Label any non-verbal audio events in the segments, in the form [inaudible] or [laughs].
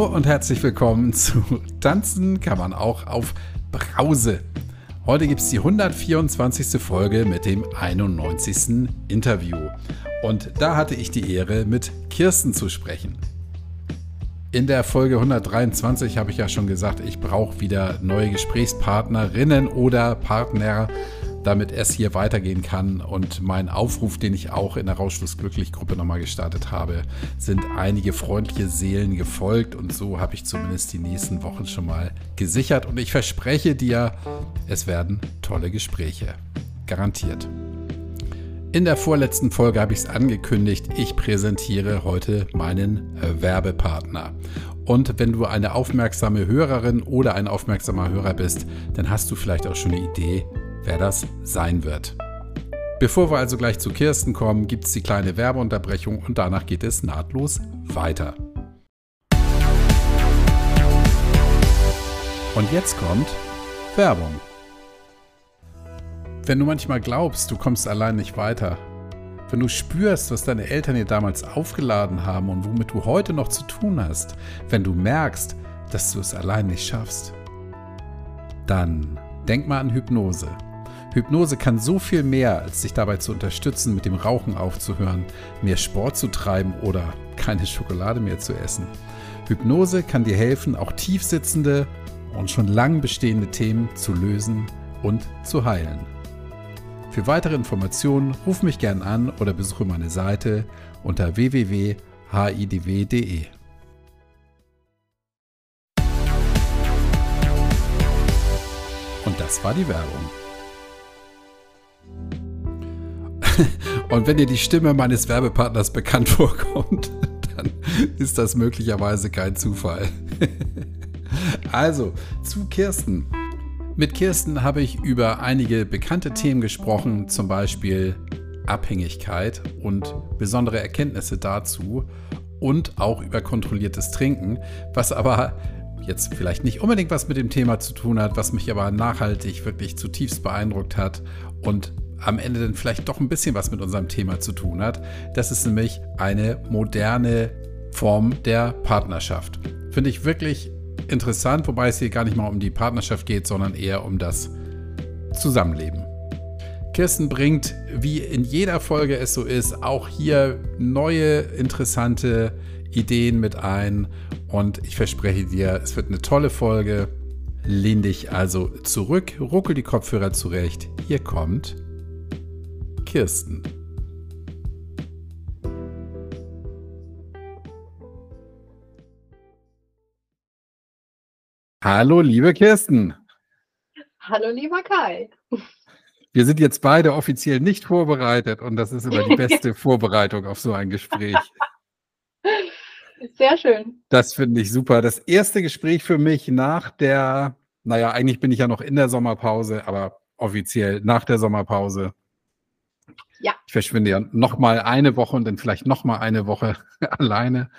Hallo und herzlich willkommen zu Tanzen kann man auch auf Brause. Heute gibt es die 124. Folge mit dem 91. Interview. Und da hatte ich die Ehre, mit Kirsten zu sprechen. In der Folge 123 habe ich ja schon gesagt, ich brauche wieder neue Gesprächspartnerinnen oder Partner damit es hier weitergehen kann. Und mein Aufruf, den ich auch in der Rauschluss Glücklich Gruppe nochmal gestartet habe, sind einige freundliche Seelen gefolgt. Und so habe ich zumindest die nächsten Wochen schon mal gesichert. Und ich verspreche dir, es werden tolle Gespräche. Garantiert. In der vorletzten Folge habe ich es angekündigt, ich präsentiere heute meinen Werbepartner. Und wenn du eine aufmerksame Hörerin oder ein aufmerksamer Hörer bist, dann hast du vielleicht auch schon eine Idee, wer das sein wird. Bevor wir also gleich zu Kirsten kommen, gibt es die kleine Werbeunterbrechung und danach geht es nahtlos weiter. Und jetzt kommt Werbung. Wenn du manchmal glaubst, du kommst allein nicht weiter, wenn du spürst, was deine Eltern dir damals aufgeladen haben und womit du heute noch zu tun hast, wenn du merkst, dass du es allein nicht schaffst, dann denk mal an Hypnose. Hypnose kann so viel mehr, als dich dabei zu unterstützen, mit dem Rauchen aufzuhören, mehr Sport zu treiben oder keine Schokolade mehr zu essen. Hypnose kann dir helfen, auch tiefsitzende und schon lang bestehende Themen zu lösen und zu heilen. Für weitere Informationen ruf mich gern an oder besuche meine Seite unter www.hidw.de. Und das war die Werbung. [laughs] Und wenn dir die Stimme meines Werbepartners bekannt [laughs] vorkommt, dann ist das möglicherweise kein Zufall. [laughs] Also, zu Kirsten. Mit Kirsten habe ich über einige bekannte Themen gesprochen, zum Beispiel Abhängigkeit und besondere Erkenntnisse dazu und auch über kontrolliertes Trinken, was aber jetzt vielleicht nicht unbedingt was mit dem Thema zu tun hat, was mich aber nachhaltig wirklich zutiefst beeindruckt hat und am Ende dann vielleicht doch ein bisschen was mit unserem Thema zu tun hat. Das ist nämlich eine moderne Form der Partnerschaft. Finde ich wirklich interessant, wobei es hier gar nicht mal um die Partnerschaft geht, sondern eher um das Zusammenleben. Kirsten bringt, wie in jeder Folge es so ist, auch hier neue, interessante Ideen mit ein. Und ich verspreche dir, es wird eine tolle Folge. Lehn dich also zurück, ruckel die Kopfhörer zurecht. Hier kommt Kirsten. Hallo, liebe Kirsten. Hallo, lieber Kai. Wir sind jetzt beide offiziell nicht vorbereitet und das ist immer die [laughs] beste Vorbereitung auf so ein Gespräch. Sehr schön. Das finde ich super. Das erste Gespräch für mich nach der, naja, eigentlich bin ich ja noch in der Sommerpause, aber offiziell nach der Sommerpause. Ja. Ich verschwinde ja noch mal eine Woche und dann vielleicht noch mal eine Woche [laughs] alleine.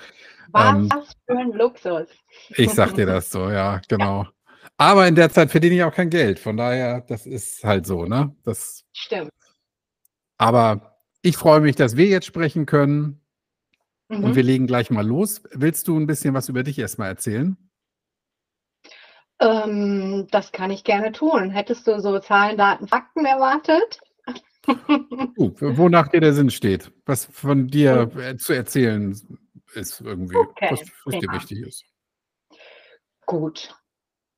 Was ähm, für ein Luxus. Ich sag dir das so, ja, [laughs] genau. Ja. Aber in der Zeit verdiene ich auch kein Geld. Von daher, das ist halt so, ne? Das stimmt. Aber ich freue mich, dass wir jetzt sprechen können. Mhm. Und wir legen gleich mal los. Willst du ein bisschen was über dich erstmal erzählen? Ähm, das kann ich gerne tun. Hättest du so Zahlen, Daten, Fakten erwartet? Uh, wonach dir der Sinn steht, was von dir äh, zu erzählen ist irgendwie, okay, was, was dir wichtig ist. Gut.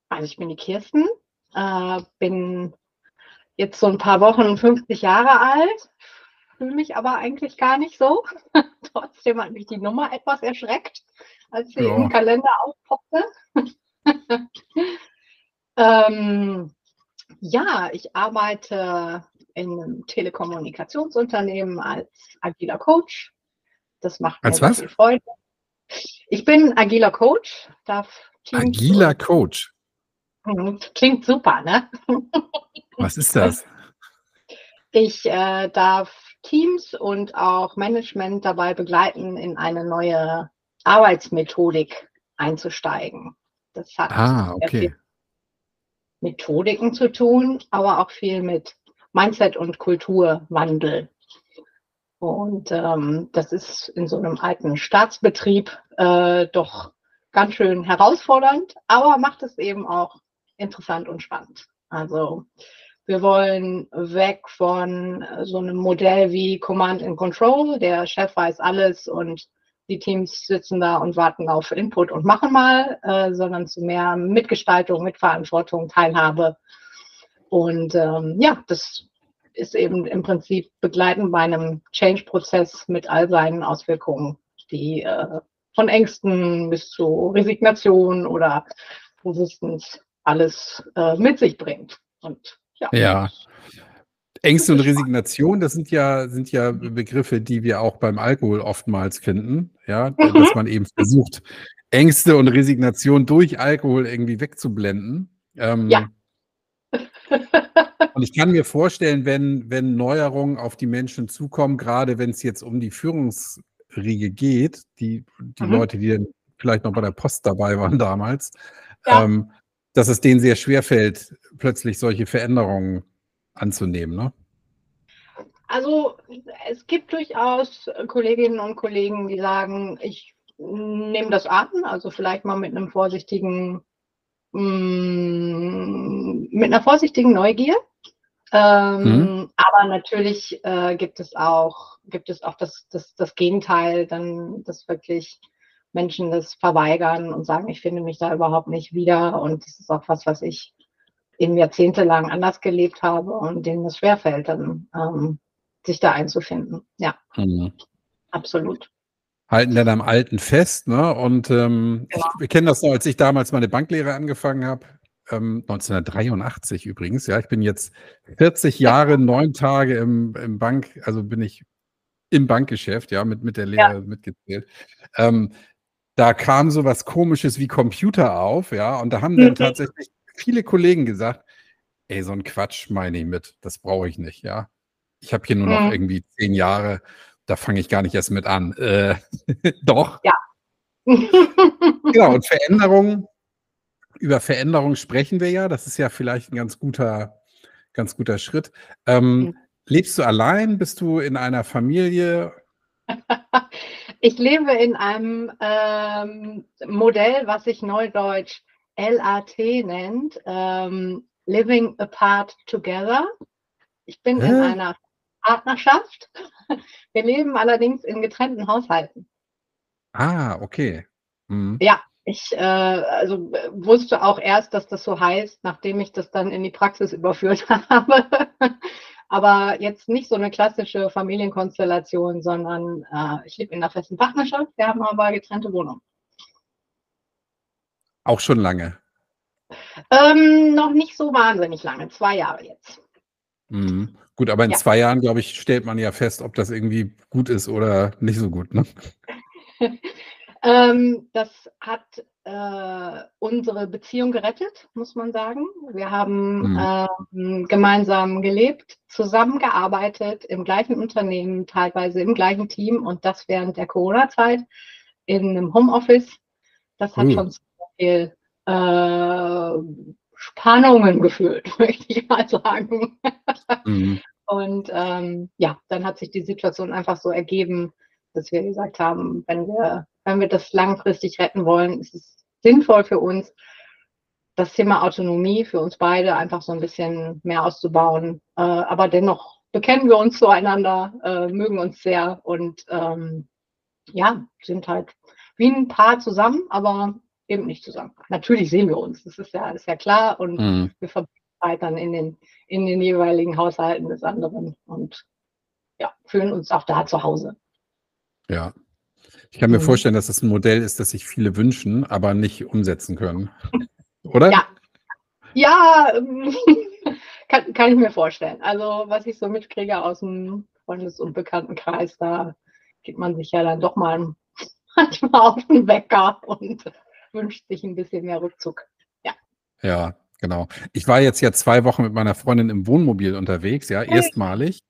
Also ich bin die Kirsten, äh, bin jetzt so ein paar Wochen 50 Jahre alt, fühle mich aber eigentlich gar nicht so. [laughs] Trotzdem hat mich die Nummer etwas erschreckt, als sie ja. im Kalender aufpoppte. [laughs] ähm, ja, ich arbeite in einem Telekommunikationsunternehmen als agiler Coach. Das macht mir als was? viel Freude. Ich bin agiler Coach. Darf Teams agiler Coach. Mhm, klingt super, ne? Was ist das? Ich äh, darf Teams und auch Management dabei begleiten, in eine neue Arbeitsmethodik einzusteigen. Das hat ah, okay. Methodiken zu tun, aber auch viel mit Mindset und Kulturwandel. Und ähm, das ist in so einem alten Staatsbetrieb äh, doch ganz schön herausfordernd, aber macht es eben auch interessant und spannend. Also wir wollen weg von so einem Modell wie Command and Control. Der Chef weiß alles und die Teams sitzen da und warten auf Input und machen mal, äh, sondern zu mehr Mitgestaltung, Mitverantwortung, Teilhabe. Und ähm, ja, das ist eben im Prinzip begleitend bei einem Change-Prozess mit all seinen Auswirkungen, die äh, von Ängsten bis zu Resignation oder Resistance alles äh, mit sich bringt. Und ja. ja. Ängste und Resignation, das sind ja, sind ja Begriffe, die wir auch beim Alkohol oftmals finden. Ja, mhm. dass man eben versucht, Ängste und Resignation durch Alkohol irgendwie wegzublenden. Ähm, ja. Und ich kann mir vorstellen, wenn, wenn Neuerungen auf die Menschen zukommen, gerade wenn es jetzt um die Führungsriege geht, die, die mhm. Leute, die dann vielleicht noch bei der Post dabei waren damals, ja. ähm, dass es denen sehr schwer fällt, plötzlich solche Veränderungen anzunehmen, ne? Also es gibt durchaus Kolleginnen und Kollegen, die sagen, ich nehme das an, also vielleicht mal mit einem vorsichtigen, mm, mit einer vorsichtigen Neugier. Ähm, mhm. Aber natürlich äh, gibt es auch, gibt es auch das, das, das Gegenteil, dann das wirklich Menschen das verweigern und sagen, ich finde mich da überhaupt nicht wieder und das ist auch was, was ich eben jahrzehntelang anders gelebt habe und denen es schwerfällt, dann ähm, sich da einzufinden. Ja, mhm. absolut. Halten dann am Alten fest, ne? Und ähm, ja. ich kenne das noch, als ich damals meine Banklehre angefangen habe, ähm, 1983 übrigens, ja, ich bin jetzt 40 Jahre, neun Tage im, im Bank, also bin ich im Bankgeschäft, ja, mit, mit der Lehre ja. mitgezählt. Ähm, da kam so was Komisches wie Computer auf, ja, und da haben dann mhm. tatsächlich viele Kollegen gesagt, ey, so ein Quatsch meine ich mit, das brauche ich nicht, ja. Ich habe hier nur noch mhm. irgendwie zehn Jahre, da fange ich gar nicht erst mit an. Äh, [laughs] doch. Ja. [laughs] genau, und Veränderungen, über Veränderungen sprechen wir ja, das ist ja vielleicht ein ganz guter, ganz guter Schritt. Ähm, mhm. Lebst du allein? Bist du in einer Familie? [laughs] Ich lebe in einem ähm, Modell, was sich neudeutsch LAT nennt, ähm, Living Apart Together. Ich bin Hä? in einer Partnerschaft. Wir leben allerdings in getrennten Haushalten. Ah, okay. Mhm. Ja, ich äh, also, wusste auch erst, dass das so heißt, nachdem ich das dann in die Praxis [laughs] überführt habe. Aber jetzt nicht so eine klassische Familienkonstellation, sondern äh, ich lebe in einer festen Partnerschaft. Wir haben aber getrennte Wohnungen. Auch schon lange? Ähm, noch nicht so wahnsinnig lange, zwei Jahre jetzt. Mhm. Gut, aber in ja. zwei Jahren, glaube ich, stellt man ja fest, ob das irgendwie gut ist oder nicht so gut. Ne? [laughs] ähm, das hat äh, unsere Beziehung gerettet, muss man sagen. Wir haben mhm. äh, gemeinsam gelebt, zusammengearbeitet im gleichen Unternehmen, teilweise im gleichen Team und das während der Corona-Zeit in einem Homeoffice. Das hat mhm. schon sehr viel äh, Spannungen gefühlt, [laughs] möchte ich mal sagen. Mhm. Und ähm, ja, dann hat sich die Situation einfach so ergeben, dass wir gesagt haben, wenn wir wenn wir das langfristig retten wollen, ist es sinnvoll für uns, das Thema Autonomie für uns beide einfach so ein bisschen mehr auszubauen. Äh, aber dennoch bekennen wir uns zueinander, äh, mögen uns sehr und ähm, ja, sind halt wie ein Paar zusammen, aber eben nicht zusammen. Natürlich sehen wir uns, das ist ja, ist ja klar und mhm. wir verbringen dann in den, in den jeweiligen Haushalten des anderen und ja, fühlen uns auch da zu Hause. Ja, ich kann mir mhm. vorstellen, dass es ein Modell ist, das sich viele wünschen, aber nicht umsetzen können. [laughs] Oder? Ja. Ja, ähm, [laughs] kann, kann ich mir vorstellen. Also, was ich so mitkriege aus dem Freundes- und Bekanntenkreis, da geht man sich ja dann doch mal [laughs] manchmal auf den Wecker und wünscht sich ein bisschen mehr Rückzug. Ja. Ja, genau. Ich war jetzt ja zwei Wochen mit meiner Freundin im Wohnmobil unterwegs, ja, erstmalig.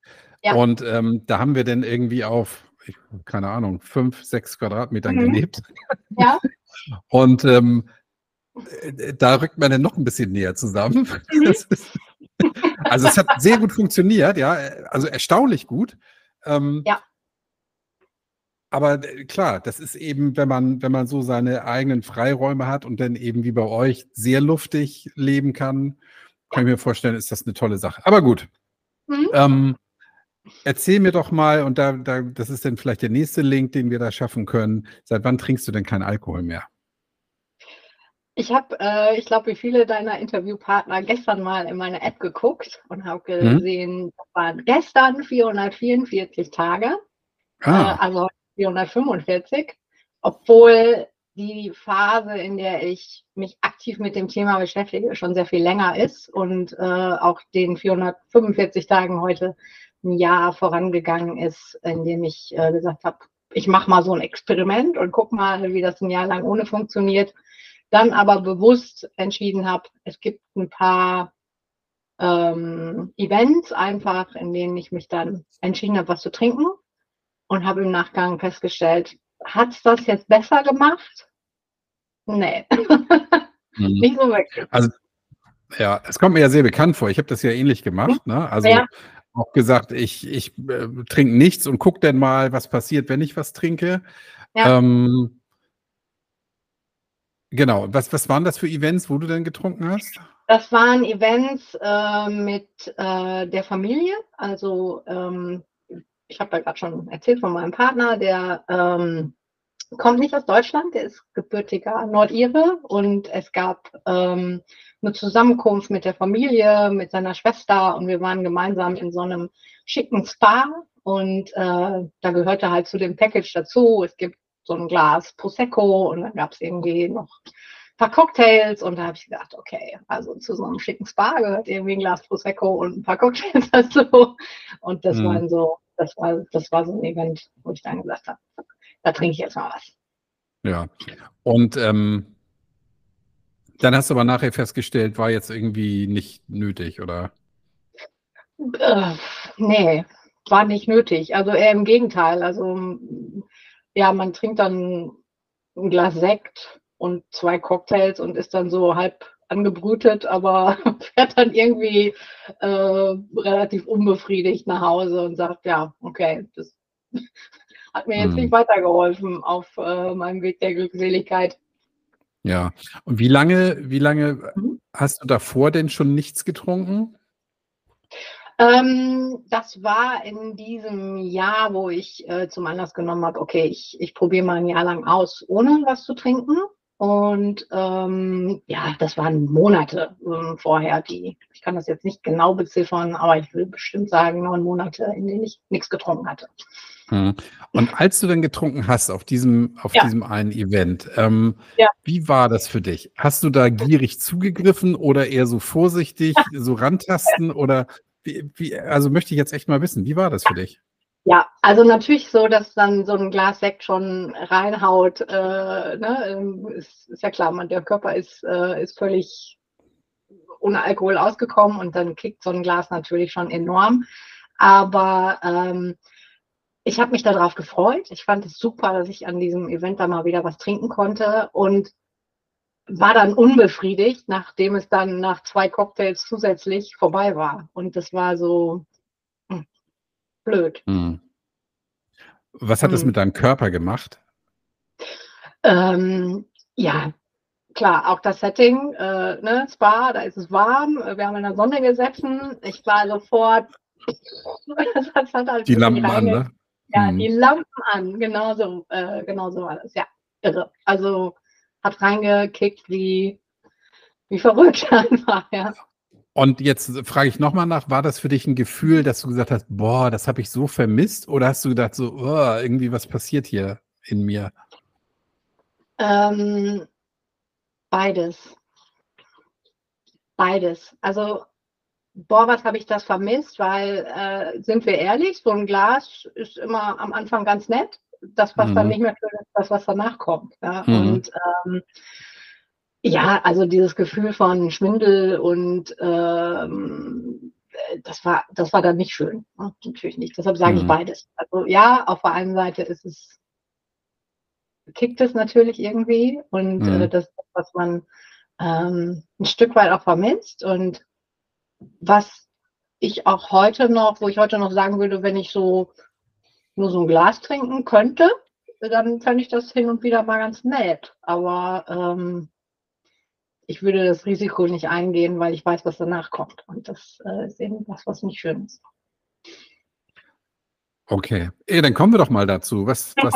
Ja. Und ähm, da haben wir dann irgendwie auf ich, keine Ahnung, fünf, sechs Quadratmetern mhm. gelebt. Ja. [laughs] Und ähm, äh, da rückt man dann noch ein bisschen näher zusammen. Mhm. [laughs] Ist, [laughs] also es hat sehr gut funktioniert, ja, also erstaunlich gut. Ähm, ja. Aber äh, klar, das ist eben, wenn man, wenn man so seine eigenen Freiräume hat und dann eben wie bei euch sehr luftig leben kann, kann ich mir vorstellen, ist das eine tolle Sache. Aber gut. Mhm. Ähm, erzähl mir doch mal, und da, da, das ist dann vielleicht der nächste Link, den wir da schaffen können. Seit wann trinkst du denn keinen Alkohol mehr? Ich habe, äh, ich glaube, wie viele deiner Interviewpartner gestern mal in meine App geguckt und habe mhm. gesehen, mhm. das waren gestern 444 Tage. Ah. Äh, also 445, obwohl die Phase, in der ich mich aktiv mit dem Thema beschäftige, schon sehr viel länger ist und äh, auch den 445 Tagen heute ein Jahr vorangegangen ist, in dem ich äh, gesagt habe, ich mache mal so ein Experiment und guck mal, wie das ein Jahr lang ohne funktioniert. Dann aber bewusst entschieden habe, es gibt ein paar ähm, Events einfach, in denen ich mich dann entschieden habe, was zu trinken und habe im Nachgang festgestellt, hat es das jetzt besser gemacht? Nee. Mhm. [laughs] Nicht so wirklich. Also, ja, es kommt mir ja sehr bekannt vor. Ich habe das ja ähnlich gemacht. Ne? Also ja. auch gesagt, ich, ich äh, trinke nichts und gucke dann mal, was passiert, wenn ich was trinke. Ja. Ähm, genau. Was, was waren das für Events, wo du denn getrunken hast? Das waren Events äh, mit äh, der Familie, also ähm, ich habe ja gerade schon erzählt von meinem Partner, der ähm, kommt nicht aus Deutschland, der ist gebürtiger Nordire und es gab ähm, eine Zusammenkunft mit der Familie, mit seiner Schwester und wir waren gemeinsam in so einem schicken Spa und äh, da gehörte halt zu dem Package dazu. Es gibt so ein Glas Prosecco und dann gab es irgendwie noch ein paar Cocktails und da habe ich gedacht, okay, also zu so einem schicken Spa gehört irgendwie ein Glas Prosecco und ein paar Cocktails [laughs] dazu und das mhm. waren so das war, das war so ein Event, wo ich dann gesagt habe, da trinke ich jetzt mal was. Ja, und ähm, dann hast du aber nachher festgestellt, war jetzt irgendwie nicht nötig, oder? Äh, nee, war nicht nötig. Also eher im Gegenteil. Also ja, man trinkt dann ein Glas Sekt und zwei Cocktails und ist dann so halb angebrütet, aber [laughs] fährt dann irgendwie äh, relativ unbefriedigt nach Hause und sagt, ja, okay, das [laughs] hat mir jetzt hm. nicht weitergeholfen auf äh, meinem Weg der Glückseligkeit. Ja, und wie lange, wie lange mhm. hast du davor denn schon nichts getrunken? Ähm, das war in diesem Jahr, wo ich äh, zum Anlass genommen habe, okay, ich, ich probiere mal ein Jahr lang aus, ohne was zu trinken. Und ähm, ja, das waren Monate ähm, vorher, die, ich kann das jetzt nicht genau beziffern, aber ich will bestimmt sagen, neun Monate, in denen ich nichts getrunken hatte. Hm. Und als du dann getrunken hast auf diesem, auf ja. diesem einen Event, ähm, ja. wie war das für dich? Hast du da gierig zugegriffen oder eher so vorsichtig, so rantasten oder wie, wie, also möchte ich jetzt echt mal wissen, wie war das für dich? Ja, also natürlich so, dass dann so ein Glas Sekt schon reinhaut. Äh, ne? Ähm, ist, ist, ja klar, man, der Körper ist, äh, ist völlig ohne Alkohol ausgekommen und dann kickt so ein Glas natürlich schon enorm. Aber ähm, ich habe mich darauf gefreut. Ich fand es super, dass ich an diesem Event da mal wieder was trinken konnte und war dann unbefriedigt, nachdem es dann nach zwei Cocktails zusätzlich vorbei war. Und das war so, blöd. Hm. Was hat hm. das mit deinem Körper gemacht? Ähm, ja, klar, auch das Setting, äh, ne, Spa, da ist es warm, wir haben in der Sonne gesessen, ich war sofort, halt die [laughs] Lampen an, ne? Ja, hm. die Lampen an, genau so, äh, genau so war das, ja, irre. Also hat reingekickt wie, wie verrückt [laughs] einfach, ja. Und jetzt frage ich nochmal nach, war das für dich ein Gefühl, dass du gesagt hast, boah, das habe ich so vermisst? Oder hast du gedacht, so, oh, irgendwie was passiert hier in mir? Ähm, beides. Beides. Also, boah, was habe ich das vermisst? Weil, äh, sind wir ehrlich, so ein Glas ist immer am Anfang ganz nett. Das, was mhm. dann nicht mehr für das, was danach kommt. Ja? Mhm. Und ähm, ja, also dieses Gefühl von Schwindel und ähm, das war, das war dann nicht schön. Ne? Natürlich nicht. Deshalb sage mhm. ich beides. Also ja, auf der einen Seite ist es, kickt es natürlich irgendwie und mhm. äh, das, was man ähm, ein Stück weit auch vermisst und was ich auch heute noch, wo ich heute noch sagen würde, wenn ich so nur so ein Glas trinken könnte, dann fände ich das hin und wieder mal ganz nett. Aber ähm, ich würde das Risiko nicht eingehen, weil ich weiß, was danach kommt. Und das äh, ist eben was, was nicht schön ist. Okay, Ey, dann kommen wir doch mal dazu. Was, was,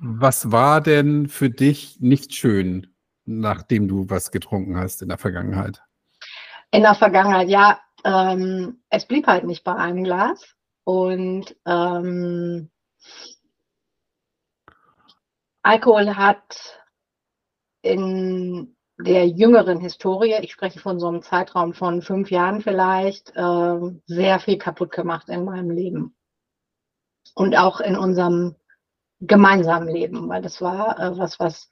was war denn für dich nicht schön, nachdem du was getrunken hast in der Vergangenheit? In der Vergangenheit, ja, ähm, es blieb halt nicht bei einem Glas. Und ähm, Alkohol hat in der jüngeren Historie, ich spreche von so einem Zeitraum von fünf Jahren vielleicht, äh, sehr viel kaputt gemacht in meinem Leben. Und auch in unserem gemeinsamen Leben, weil das war äh, was, was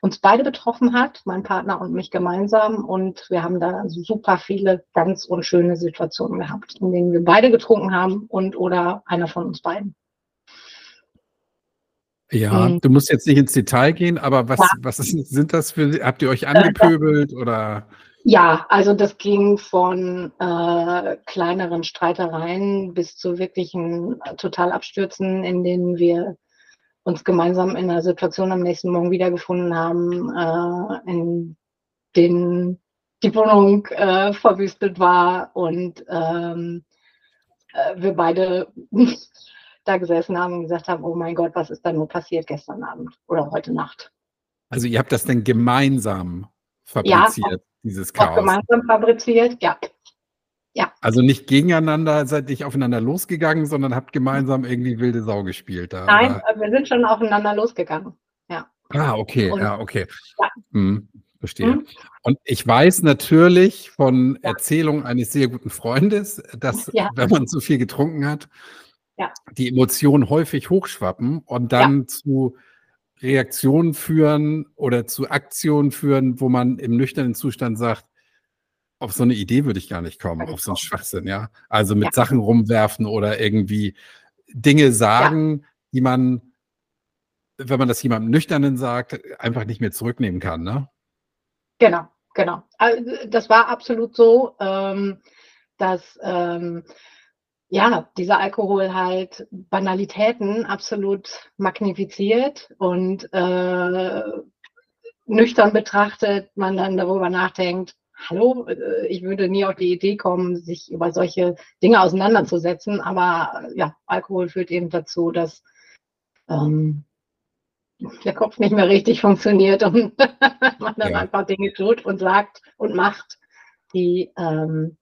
uns beide betroffen hat, mein Partner und mich gemeinsam. Und wir haben da super viele ganz unschöne Situationen gehabt, in denen wir beide getrunken haben und oder einer von uns beiden. Ja, mhm. du musst jetzt nicht ins Detail gehen, aber was, ja. was ist, sind das für, habt ihr euch angepöbelt oder? Ja, also das ging von äh, kleineren Streitereien bis zu wirklichen äh, Totalabstürzen, in denen wir uns gemeinsam in einer Situation am nächsten Morgen wiedergefunden haben, äh, in denen die Wohnung äh, verwüstet war und ähm, äh, wir beide da gesessen haben und gesagt haben, oh mein Gott, was ist da nur passiert gestern Abend oder heute Nacht. Also ihr habt das denn gemeinsam fabriziert, ja, dieses Chaos? gemeinsam fabriziert, ja. Ja. Also nicht gegeneinander seid ihr aufeinander losgegangen, sondern habt gemeinsam irgendwie wilde Sau gespielt. Da, Nein, oder? wir sind schon aufeinander losgegangen. Ja. Ah, okay, und, ja, okay. Ja. Hm, verstehe. Hm. Und ich weiß natürlich von ja. Erzählungen eines sehr guten Freundes, dass wenn man zu viel getrunken hat, ja. die Emotionen häufig hochschwappen und dann ja. zu Reaktionen führen oder zu Aktionen führen, wo man im nüchternen Zustand sagt, auf so eine Idee würde ich gar nicht kommen, auf so einen Schwachsinn, ja. Also mit ja. Sachen rumwerfen oder irgendwie Dinge sagen, die man, wenn man das jemandem Nüchternen sagt, einfach nicht mehr zurücknehmen kann, ne? Genau, genau. Also das war absolut so, ähm, dass ähm, ja, dieser Alkohol halt Banalitäten absolut magnifiziert und äh, nüchtern betrachtet, man dann darüber nachdenkt, hallo, äh, ich würde nie auf die Idee kommen, sich über solche Dinge auseinanderzusetzen, aber ja, Alkohol führt eben dazu, dass ähm, der Kopf nicht mehr richtig funktioniert und [laughs] man dann ja. einfach Dinge tut und sagt und macht, die ähm,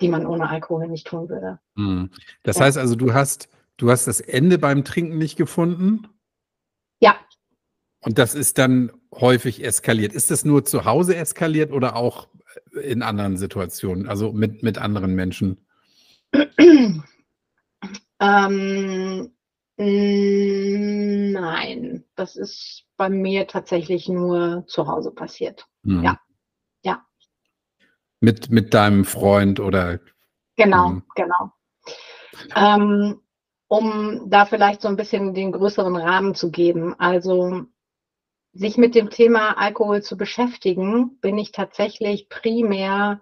die man ohne Alkohol nicht tun würde. Hm. Das ja. heißt also, du hast, du hast das Ende beim Trinken nicht gefunden? Ja. Und das ist dann häufig eskaliert. Ist das nur zu Hause eskaliert oder auch in anderen Situationen, also mit, mit anderen Menschen? [clears throat] ähm, nein, das ist bei mir tatsächlich nur zu Hause passiert. Mhm. Ja. Mit, mit deinem Freund oder? Genau, mhm. genau. Ähm, um da vielleicht so ein bisschen den größeren Rahmen zu geben. Also sich mit dem Thema Alkohol zu beschäftigen, bin ich tatsächlich primär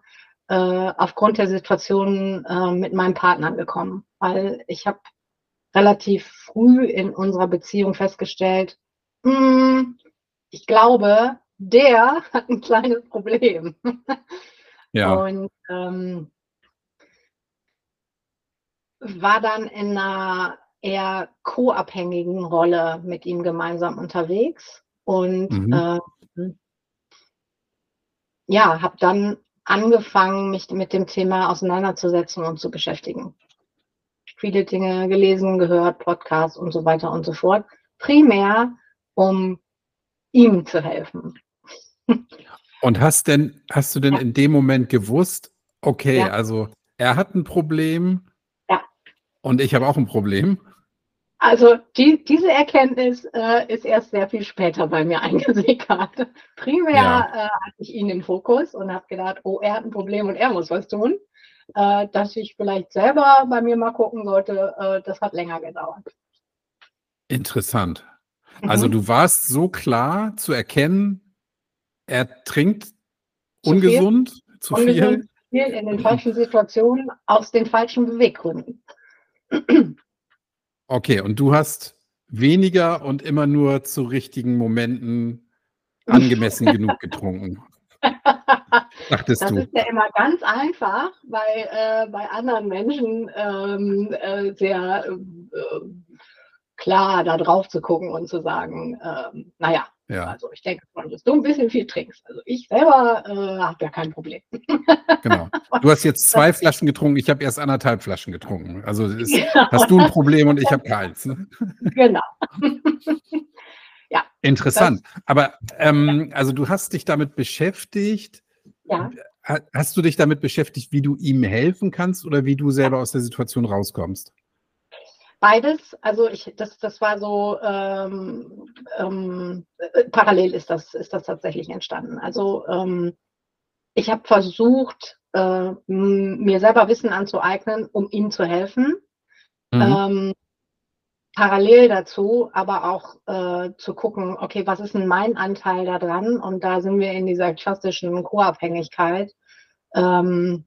äh, aufgrund der Situation äh, mit meinem Partner gekommen, weil ich habe relativ früh in unserer Beziehung festgestellt, hm, ich glaube, der [laughs] hat ein kleines Problem. Ja. Und ähm, war dann in einer eher co-abhängigen Rolle mit ihm gemeinsam unterwegs und mhm. äh, ja, habe dann angefangen, mich mit dem Thema auseinanderzusetzen und zu beschäftigen. Viele Dinge gelesen, gehört, Podcasts und so weiter und so fort. Primär, um ihm zu helfen. [laughs] Und hast denn, hast du denn ja. in dem Moment gewusst, okay, ja. also er hat ein Problem ja. und ich habe auch ein Problem? Also die, diese Erkenntnis äh, ist erst sehr viel später bei mir [laughs] eingesickert. Primär ja. äh, hatte ich ihn im Fokus und habe gedacht, oh, er hat ein Problem und er muss was tun. Äh, dass ich vielleicht selber bei mir mal gucken sollte, äh, das hat länger gedauert. Interessant. Also mhm. Also du warst so klar zu erkennen, er trinkt zu ungesund, viel, zu ungesund, viel. In den falschen Situationen, aus den falschen Beweggründen. Okay, und du hast weniger und immer nur zu richtigen Momenten [laughs] angemessen genug getrunken. Dachtest das du? ist ja immer ganz einfach, weil äh, bei anderen Menschen ähm, äh, sehr äh, klar da drauf zu gucken und zu sagen, ähm, naja, ja. also ich denke schon, dass du ein bisschen viel trinkst. Also ich selber äh, habe ja kein Problem. [laughs] Genau. Du hast jetzt zwei Flaschen getrunken, ich habe erst anderthalb Flaschen getrunken. Also ist, genau. [laughs] hast du ein Problem und ich habe keins. Ne? Genau. [laughs] ja. Interessant. Aber ähm, also du hast dich damit beschäftigt. Ja. Hast du dich damit beschäftigt, wie du ihm helfen kannst oder wie du selber aus der Situation rauskommst? Beides, also ich, das, das war so ähm, ähm, parallel ist das, ist das tatsächlich entstanden. Also ähm, ich habe versucht, äh, mir selber Wissen anzueignen, um ihm zu helfen. Mhm. Ähm, parallel dazu aber auch äh, zu gucken, okay, was ist denn mein Anteil da dran? Und da sind wir in dieser klassischen Co-Abhängigkeit. Ähm,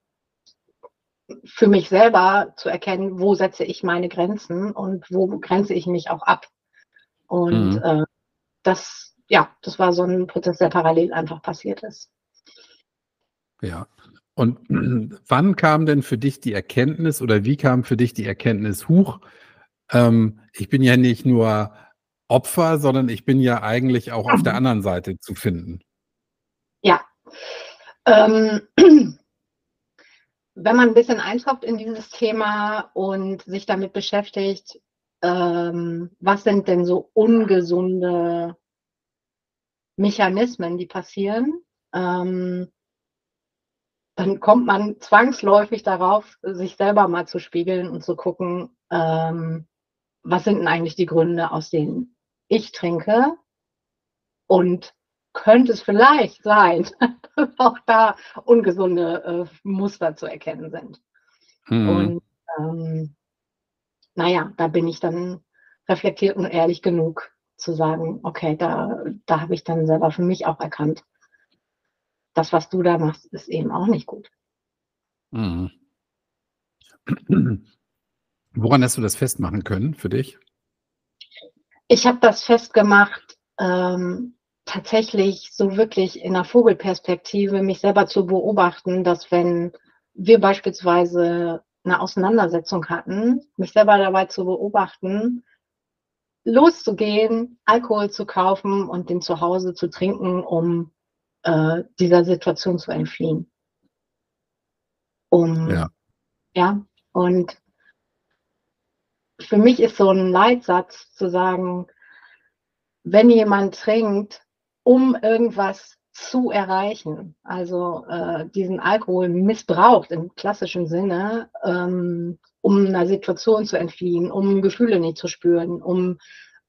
für mich selber zu erkennen, wo setze ich meine Grenzen und wo grenze ich mich auch ab. Und mhm. äh, das, ja, das war so ein Prozess, der parallel einfach passiert ist. Ja. Und [clears throat] wann kam denn für dich die Erkenntnis oder wie kam für dich die Erkenntnis, huch, ähm, ich bin ja nicht nur Opfer, sondern ich bin ja eigentlich auch auf der anderen Seite zu finden. Ja. Ähm, [clears throat] wenn man ein bisschen eintaucht in dieses Thema und sich damit beschäftigt, ähm, was sind denn so ungesunde Mechanismen, die passieren, ähm, dann kommt man zwangsläufig darauf, sich selber mal zu spiegeln und zu gucken, ähm, was sind denn eigentlich die Gründe, aus denen ich trinke? Und könnte es vielleicht sein, [laughs] dass auch da ungesunde äh, Muster zu erkennen sind. Mhm. Und ähm, naja, da bin ich dann reflektiert und ehrlich genug zu sagen, okay, da, da habe ich dann selber für mich auch erkannt, das, was du da machst, ist eben auch nicht gut. Mhm. [clears throat] Woran hast du das festmachen können für dich? Ich habe das festgemacht, ähm, tatsächlich so wirklich in der Vogelperspektive mich selber zu beobachten, dass wenn wir beispielsweise eine Auseinandersetzung hatten, mich selber dabei zu beobachten, loszugehen, Alkohol zu kaufen und den zu Hause zu trinken, um äh, dieser Situation zu entfliehen. Um, ja. ja, und für mich ist so ein Leitsatz zu sagen, wenn jemand trinkt, um irgendwas zu erreichen, also äh, diesen Alkohol missbraucht im klassischen Sinne, ähm, um einer Situation zu entfliehen, um Gefühle nicht zu spüren, um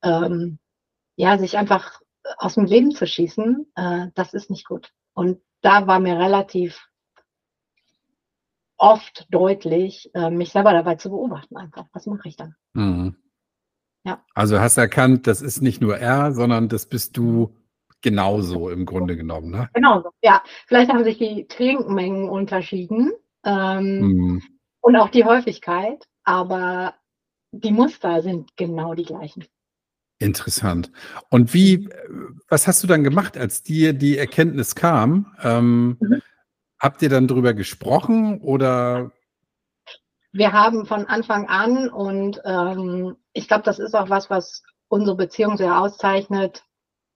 ähm, ja, sich einfach aus dem Leben zu schießen, äh, das ist nicht gut. Und da war mir relativ oft deutlich, äh, mich selber dabei zu beobachten einfach. Was mache ich dann? Mhm. Ja. Also hast erkannt, das ist nicht nur er, sondern das bist du genauso im Grunde genommen, ne? Genauso, ja. Vielleicht haben sich die Trinkmengen unterschieden ähm, mhm. und auch die Häufigkeit, aber die Muster sind genau die gleichen. Interessant. Und wie, was hast du dann gemacht, als dir die Erkenntnis kam? Ähm, mhm. Habt ihr dann darüber gesprochen oder? Wir haben von Anfang an und ähm, ich glaube, das ist auch was, was unsere Beziehung sehr auszeichnet,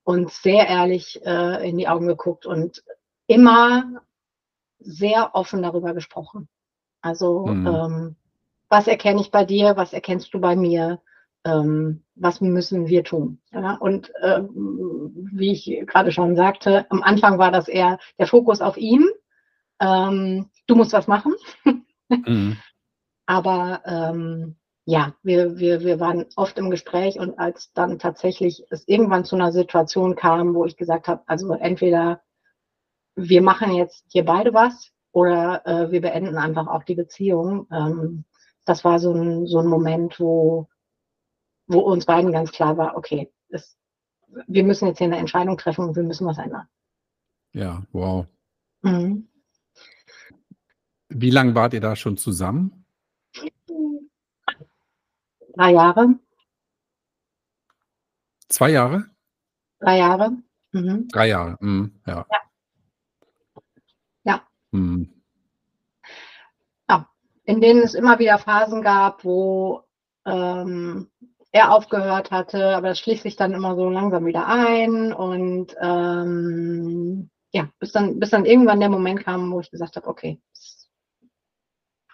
uns sehr ehrlich äh, in die Augen geguckt und immer sehr offen darüber gesprochen. Also mhm. ähm, was erkenne ich bei dir, was erkennst du bei mir, ähm, was müssen wir tun? Ja? Und äh, wie ich gerade schon sagte, am Anfang war das eher der Fokus auf ihn ähm, du musst was machen. mhm. [laughs] Aber ähm, ja, wir, wir, wir waren oft im Gespräch und als dann tatsächlich es irgendwann zu einer Situation kam, wo ich gesagt habe, also entweder wir machen jetzt hier beide was oder äh, wir beenden einfach auch die Beziehung. Ähm, das war so ein, so ein Moment, wo, wo uns beiden ganz klar war, okay, es, wir müssen jetzt hier eine Entscheidung treffen und wir müssen was ändern. Ja, wow. Mhm. Wie lange wart ihr da schon zusammen? Drei Jahre. Zwei Jahre? Drei Jahre. Mhm. Drei Jahre, mhm. ja. Ja. Ja. Mhm. ja. In denen es immer wieder Phasen gab, wo ähm, er aufgehört hatte, aber das schließt sich dann immer so langsam wieder ein und ähm, ja, bis dann, bis dann irgendwann der Moment kam, wo ich gesagt habe, okay,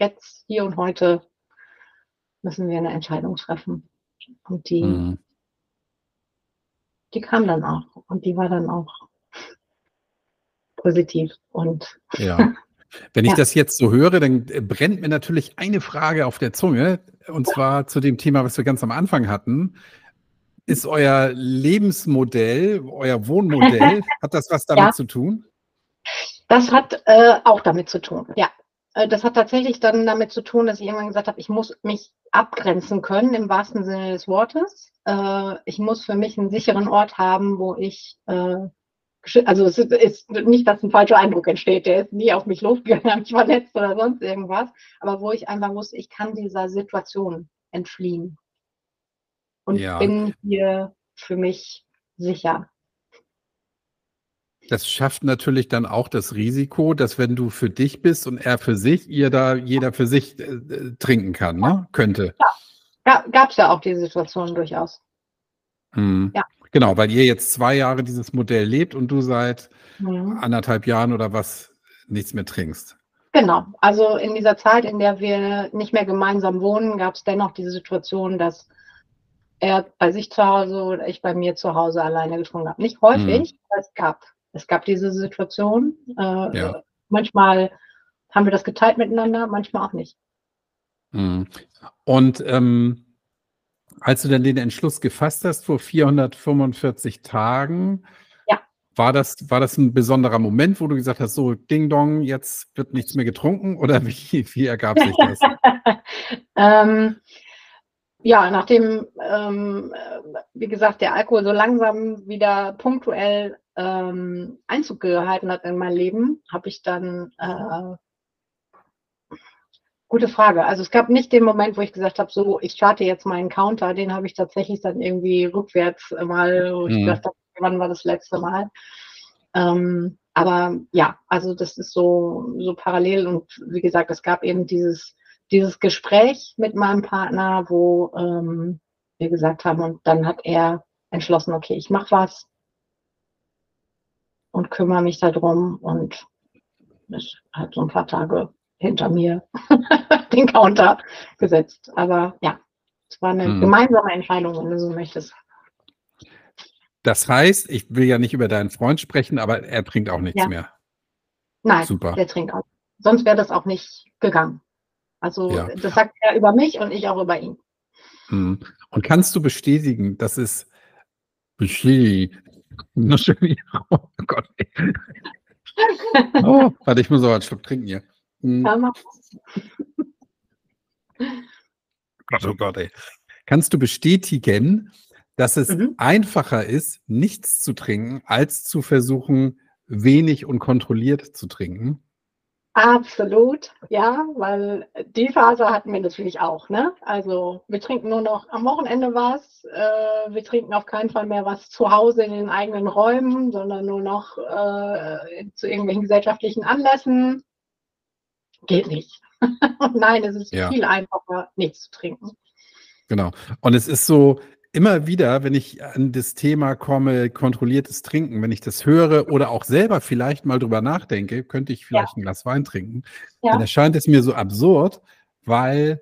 jetzt, hier und heute müssen wir eine Entscheidung treffen. Und die, Mhm. die kam dann auch und die war dann auch positiv und Ja. [laughs] Wenn ich Ja. das jetzt so höre, dann äh, brennt mir natürlich eine Frage auf der Zunge, und zwar zu dem Thema, was wir ganz am Anfang hatten. Ist euer Lebensmodell, euer Wohnmodell, [laughs] hat das was damit Ja. zu tun? Das hat äh, auch damit zu tun, ja. Äh, Das hat tatsächlich dann damit zu tun, dass ich irgendwann gesagt habe, ich muss mich abgrenzen können im wahrsten Sinne des Wortes. Äh, Ich muss für mich einen sicheren Ort haben, wo ich, äh, also es ist- nicht, dass ein falscher Eindruck entsteht, der ist nie auf mich losgegangen, [laughs] habe mich verletzt oder sonst irgendwas, aber wo ich einfach wusste, ich kann dieser Situation entfliehen und Ja. bin hier für mich sicher. Das schafft natürlich dann auch das Risiko, dass wenn du für dich bist und er für sich, ihr da jeder für sich äh, äh, trinken kann, ne? Könnte. Gab es ja auch die Situation durchaus. Mhm. Ja. Genau, weil ihr jetzt zwei Jahre dieses Modell lebt und du seit Mhm. anderthalb Jahren oder was nichts mehr trinkst. Genau, also in dieser Zeit, in der wir nicht mehr gemeinsam wohnen, gab es dennoch diese Situation, dass er bei sich zu Hause oder ich bei mir zu Hause alleine getrunken habe. Nicht häufig, aber es gab. Es gab diese Situation. Äh, Ja. Manchmal haben wir das geteilt miteinander, manchmal auch nicht. Mhm. Und ähm, als du dann den Entschluss gefasst hast vor 445 Tagen, Ja. war das, war das ein besonderer Moment, wo du gesagt hast, so Ding Dong, jetzt wird nichts mehr getrunken oder [laughs] wie, wie ergab sich das? [laughs] ähm, ja, nachdem, ähm, äh, wie gesagt, der Alkohol so langsam wieder punktuell ähm, Einzug gehalten hat in mein Leben, habe ich dann, äh, gute Frage. Also es gab nicht den Moment, wo ich gesagt habe, so, ich starte jetzt meinen Counter, den habe ich tatsächlich dann irgendwie rückwärts mal, wo ich Mhm. gedacht habe, wann war das letzte Mal? Ähm, aber ja, also das ist so, so parallel und wie gesagt, es gab eben dieses, dieses Gespräch mit meinem Partner, wo ähm, wir gesagt haben, und dann hat er entschlossen, okay, ich mache was und kümmere mich darum und ist halt so ein paar Tage hinter mir [laughs] den Counter gesetzt. Aber ja, es war eine Hm. gemeinsame Entscheidung, wenn du so möchtest. Das heißt, ich will ja nicht über deinen Freund sprechen, aber er trinkt auch nichts Ja. mehr. Nein, Super. der trinkt auch. Sonst wäre das auch nicht gegangen. Also Ja. das sagt er über mich und ich auch über ihn. Mhm. Und kannst du bestätigen, dass es bestätigen? Oh Gott. ey. Oh, warte, ich muss aber einen Schluck trinken hier. Mhm. Gott, oh Gott, ey. Kannst du bestätigen, dass es Mhm. einfacher ist, nichts zu trinken, als zu versuchen, wenig und kontrolliert zu trinken? Absolut, ja, weil die Phase hatten wir natürlich auch, ne? Also wir trinken nur noch am Wochenende was, äh, wir trinken auf keinen Fall mehr was zu Hause in den eigenen Räumen, sondern nur noch äh, zu irgendwelchen gesellschaftlichen Anlässen. Geht nicht. Und [laughs] nein, es ist Ja. viel einfacher, nichts zu trinken. Genau. Und es ist so, immer wieder, wenn ich an das Thema komme, kontrolliertes Trinken, wenn ich das höre oder auch selber vielleicht mal drüber nachdenke, könnte ich vielleicht ein Glas Wein trinken, Ja. dann erscheint es mir so absurd, weil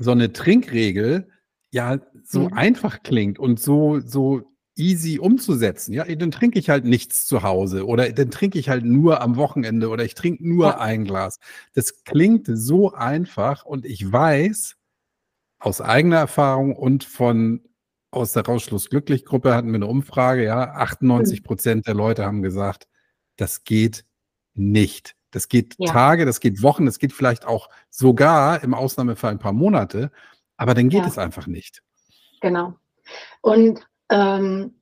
so eine Trinkregel ja so Mhm. einfach klingt und so, so easy umzusetzen. Ja, dann trinke ich halt nichts zu Hause oder dann trinke ich halt nur am Wochenende oder ich trinke nur Ja. ein Glas. Das klingt so einfach und ich weiß aus eigener Erfahrung und von aus der Rausschluss glücklich Gruppe hatten wir eine Umfrage, ja, 98 Prozent der Leute haben gesagt, das geht nicht. Das geht Ja. Tage, das geht Wochen, das geht vielleicht auch sogar im Ausnahmefall ein paar Monate, aber dann geht Ja. es einfach nicht. Genau. Und ähm,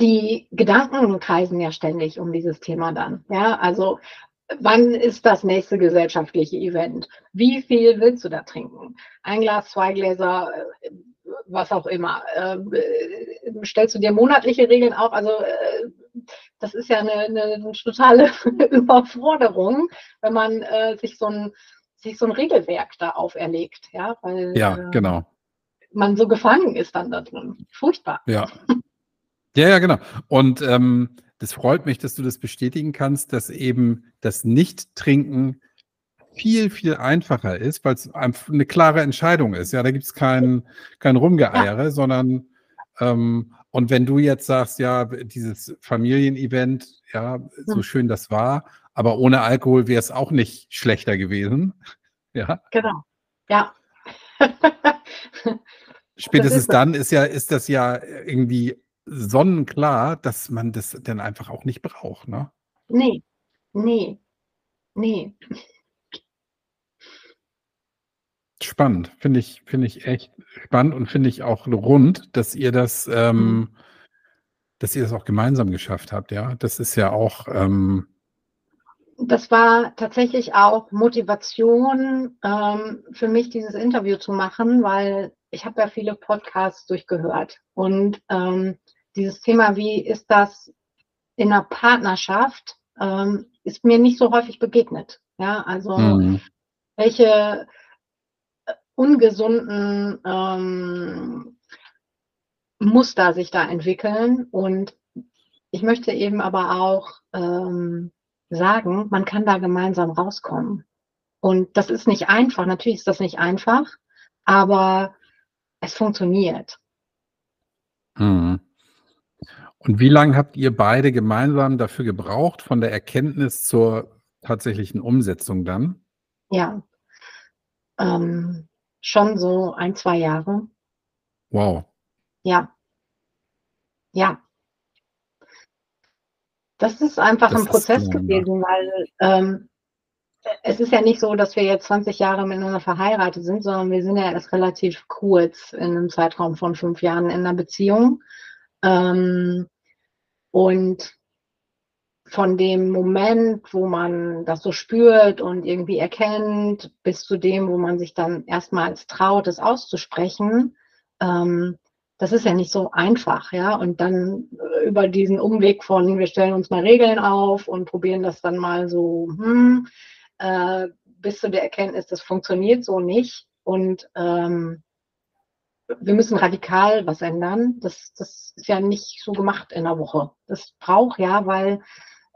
die Gedanken kreisen ja ständig um dieses Thema dann. Ja, also wann ist das nächste gesellschaftliche Event? Wie viel willst du da trinken? Ein Glas, zwei Gläser, äh, was auch immer. Ähm, äh, stellst du dir monatliche Regeln auf? Also äh, das ist ja eine, eine totale [laughs] Überforderung, wenn man sich so ein sich so ein Regelwerk da auferlegt, ja, weil ja, genau. man so gefangen ist dann da drin. Furchtbar. Ja. [laughs] Ja, ja, genau. Und ähm, das freut mich, dass du das bestätigen kannst, dass eben das Nicht-Trinken viel, viel einfacher ist, weil es eine klare Entscheidung ist. Ja, da gibt es kein, kein Rumgeeiere, ja. sondern ähm, und wenn du jetzt sagst, ja, dieses Familienevent, ja, so hm. schön das war, aber ohne Alkohol wäre es auch nicht schlechter gewesen. [laughs] Ja. Genau. Ja. [laughs] Spätestens ist dann ist ja, ist das ja irgendwie sonnenklar, dass man das dann einfach auch nicht braucht, ne? Nee, nee, nee. Spannend, finde ich, finde ich echt spannend und finde ich auch rund, dass ihr das, ähm, mhm. dass ihr das auch gemeinsam geschafft habt, ja. Das ist ja auch. Ähm, das war tatsächlich auch Motivation ähm, für mich, dieses Interview zu machen, weil ich habe ja viele Podcasts durchgehört und ähm, dieses Thema, wie ist das in einer Partnerschaft, ähm, ist mir nicht so häufig begegnet. Ja, also mhm. welche ungesunden ähm, Muster sich da entwickeln. Und ich möchte eben aber auch ähm, sagen, man kann da gemeinsam rauskommen. Und das ist nicht einfach, natürlich ist das nicht einfach, aber es funktioniert. Mhm. Und wie lange habt ihr beide gemeinsam dafür gebraucht, von der Erkenntnis zur tatsächlichen Umsetzung dann? Ja, ähm, schon so ein, zwei Jahre. Wow. Ja. Ja. Das ist einfach das ein Prozess gewesen, weil ähm, es ist ja nicht so, dass wir jetzt 20 Jahre miteinander verheiratet sind, sondern wir sind ja erst relativ kurz in einem Zeitraum von fünf Jahren in einer Beziehung. Ähm, und von dem Moment, wo man das so spürt und irgendwie erkennt, bis zu dem, wo man sich dann erstmals traut, es auszusprechen, ähm, das ist ja nicht so einfach, ja. Und dann äh, über diesen Umweg von, wir stellen uns mal Regeln auf und probieren das dann mal so, hm, äh, bis zu der Erkenntnis, das funktioniert so nicht. Und ähm, wir müssen radikal was ändern. Das, das ist ja nicht so gemacht in einer Woche. Das braucht ja, weil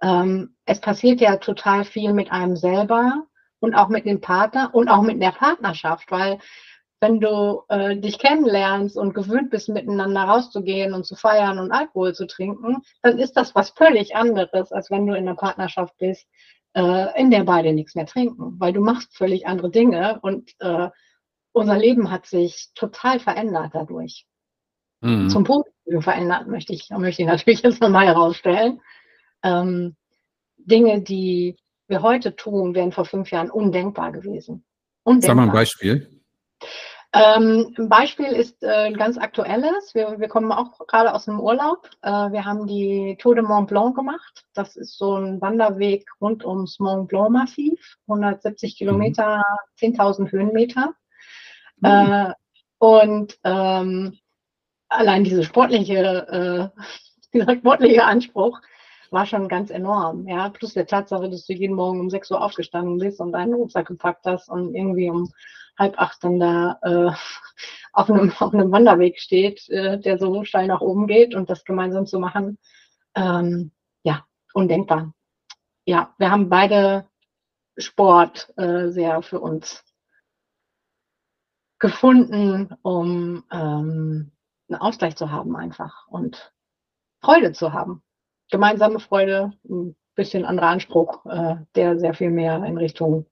ähm, es passiert ja total viel mit einem selber und auch mit dem Partner und auch mit der Partnerschaft, weil wenn du äh, dich kennenlernst und gewöhnt bist, miteinander rauszugehen und zu feiern und Alkohol zu trinken, dann ist das was völlig anderes, als wenn du in einer Partnerschaft bist, äh, in der beide nichts mehr trinken, weil du machst völlig andere Dinge und äh, unser Leben hat sich total verändert dadurch. Mhm. Zum Positiven verändert, möchte ich, möchte ich natürlich [laughs] jetzt nochmal herausstellen ähm, Dinge, die wir heute tun, wären vor fünf Jahren undenkbar gewesen. Undenkbar. Sag mal ein Beispiel. Ähm, ein Beispiel ist äh, ein ganz aktuelles. Wir, wir kommen auch gerade aus dem Urlaub. Äh, wir haben die Tour de Mont Blanc gemacht. Das ist so ein Wanderweg rund ums Mont Blanc Massiv. 170 Kilometer, mhm. 10.000 Höhenmeter. Mhm. Äh, und ähm, allein diese sportliche, [laughs] dieser sportliche Anspruch war schon ganz enorm. Ja, plus der Tatsache, dass du jeden Morgen um 6 Uhr aufgestanden bist und deinen Rucksack gepackt hast und irgendwie um halb acht dann da äh, [laughs] auf, einem, auf einem Wanderweg steht, äh, der so steil nach oben geht und das gemeinsam zu machen, ähm, ja, undenkbar. Ja, wir haben beide Sport äh, sehr für uns gefunden, um ähm, einen Ausgleich zu haben einfach und Freude zu haben gemeinsame Freude, ein bisschen anderer Anspruch, äh, der sehr viel mehr in Richtung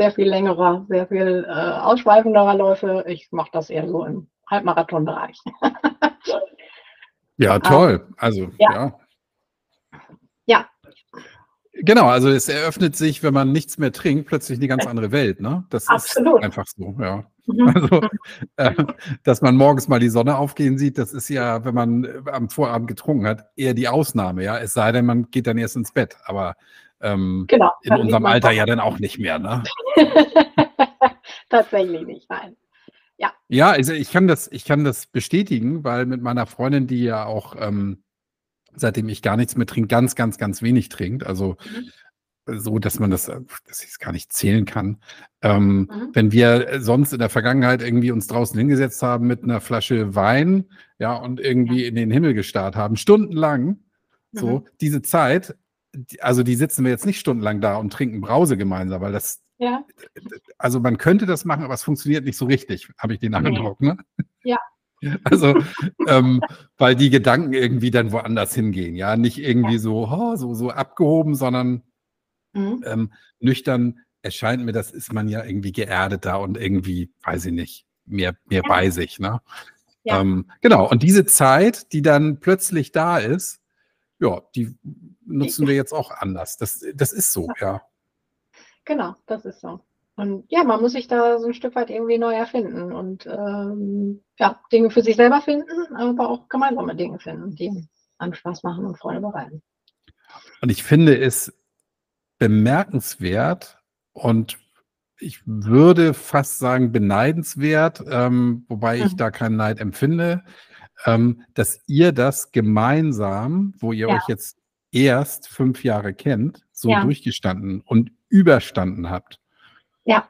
sehr viel längerer, sehr viel äh, ausschweifenderer Läufe. Ich mache das eher so im Halbmarathonbereich. ja, toll. Also, ja. ja. Ja. Genau, also es eröffnet sich, wenn man nichts mehr trinkt, plötzlich eine ganz andere Welt. Ne? Das Absolut. ist einfach so, ja. Mhm. Also, äh, dass man morgens mal die Sonne aufgehen sieht, das ist ja, wenn man äh, am Vorabend getrunken hat, eher die Ausnahme, ja. Es sei denn, man geht dann erst ins Bett. Aber ähm, genau, in unserem Alter ja dann auch nicht mehr, ne? [laughs] Tatsächlich nicht, nein. Ja. Ja, also ich kann das, ich kann das bestätigen, weil mit meiner Freundin, die ja auch, ähm, seitdem ich gar nichts mehr trinke, ganz, ganz, ganz wenig trinkt. Also Mhm. so, dass man das, äh, dass ich es gar nicht zählen kann. Ähm, Mhm. Wenn wir sonst in der Vergangenheit irgendwie uns draußen hingesetzt haben mit einer Flasche Wein, ja, und irgendwie in den Himmel gestarrt haben, stundenlang, so, Mhm. diese Zeit, also die sitzen wir jetzt nicht stundenlang da und trinken Brause gemeinsam, weil das, Ja. also man könnte das machen, aber es funktioniert nicht so richtig, habe ich den. Eindruck, ne? Ja. [laughs] Also, ähm, weil die Gedanken irgendwie dann woanders hingehen, ja, nicht irgendwie so, oh, so, so abgehoben, sondern Mhm. ähm, nüchtern erscheint mir, das ist man ja irgendwie geerdeter und irgendwie, weiß ich nicht, mehr, mehr Ja. bei sich, ne? Ja. Ähm, genau, und diese Zeit, die dann plötzlich da ist, ja, die nutzen wir jetzt auch anders. Das, das ist so, ja. Genau, das ist so. Und ja, man muss sich da so ein Stück weit irgendwie neu erfinden und ähm, ja, Dinge für sich selber finden, aber auch gemeinsame Dinge finden, die einem Spaß machen und Freude bereiten. Und ich finde es bemerkenswert und ich würde fast sagen beneidenswert, ähm, wobei ich Mhm. da keinen Neid empfinde, ähm, dass ihr das gemeinsam, wo ihr Ja. euch jetzt erst fünf Jahre kennt, so Ja. durchgestanden und überstanden habt. Ja,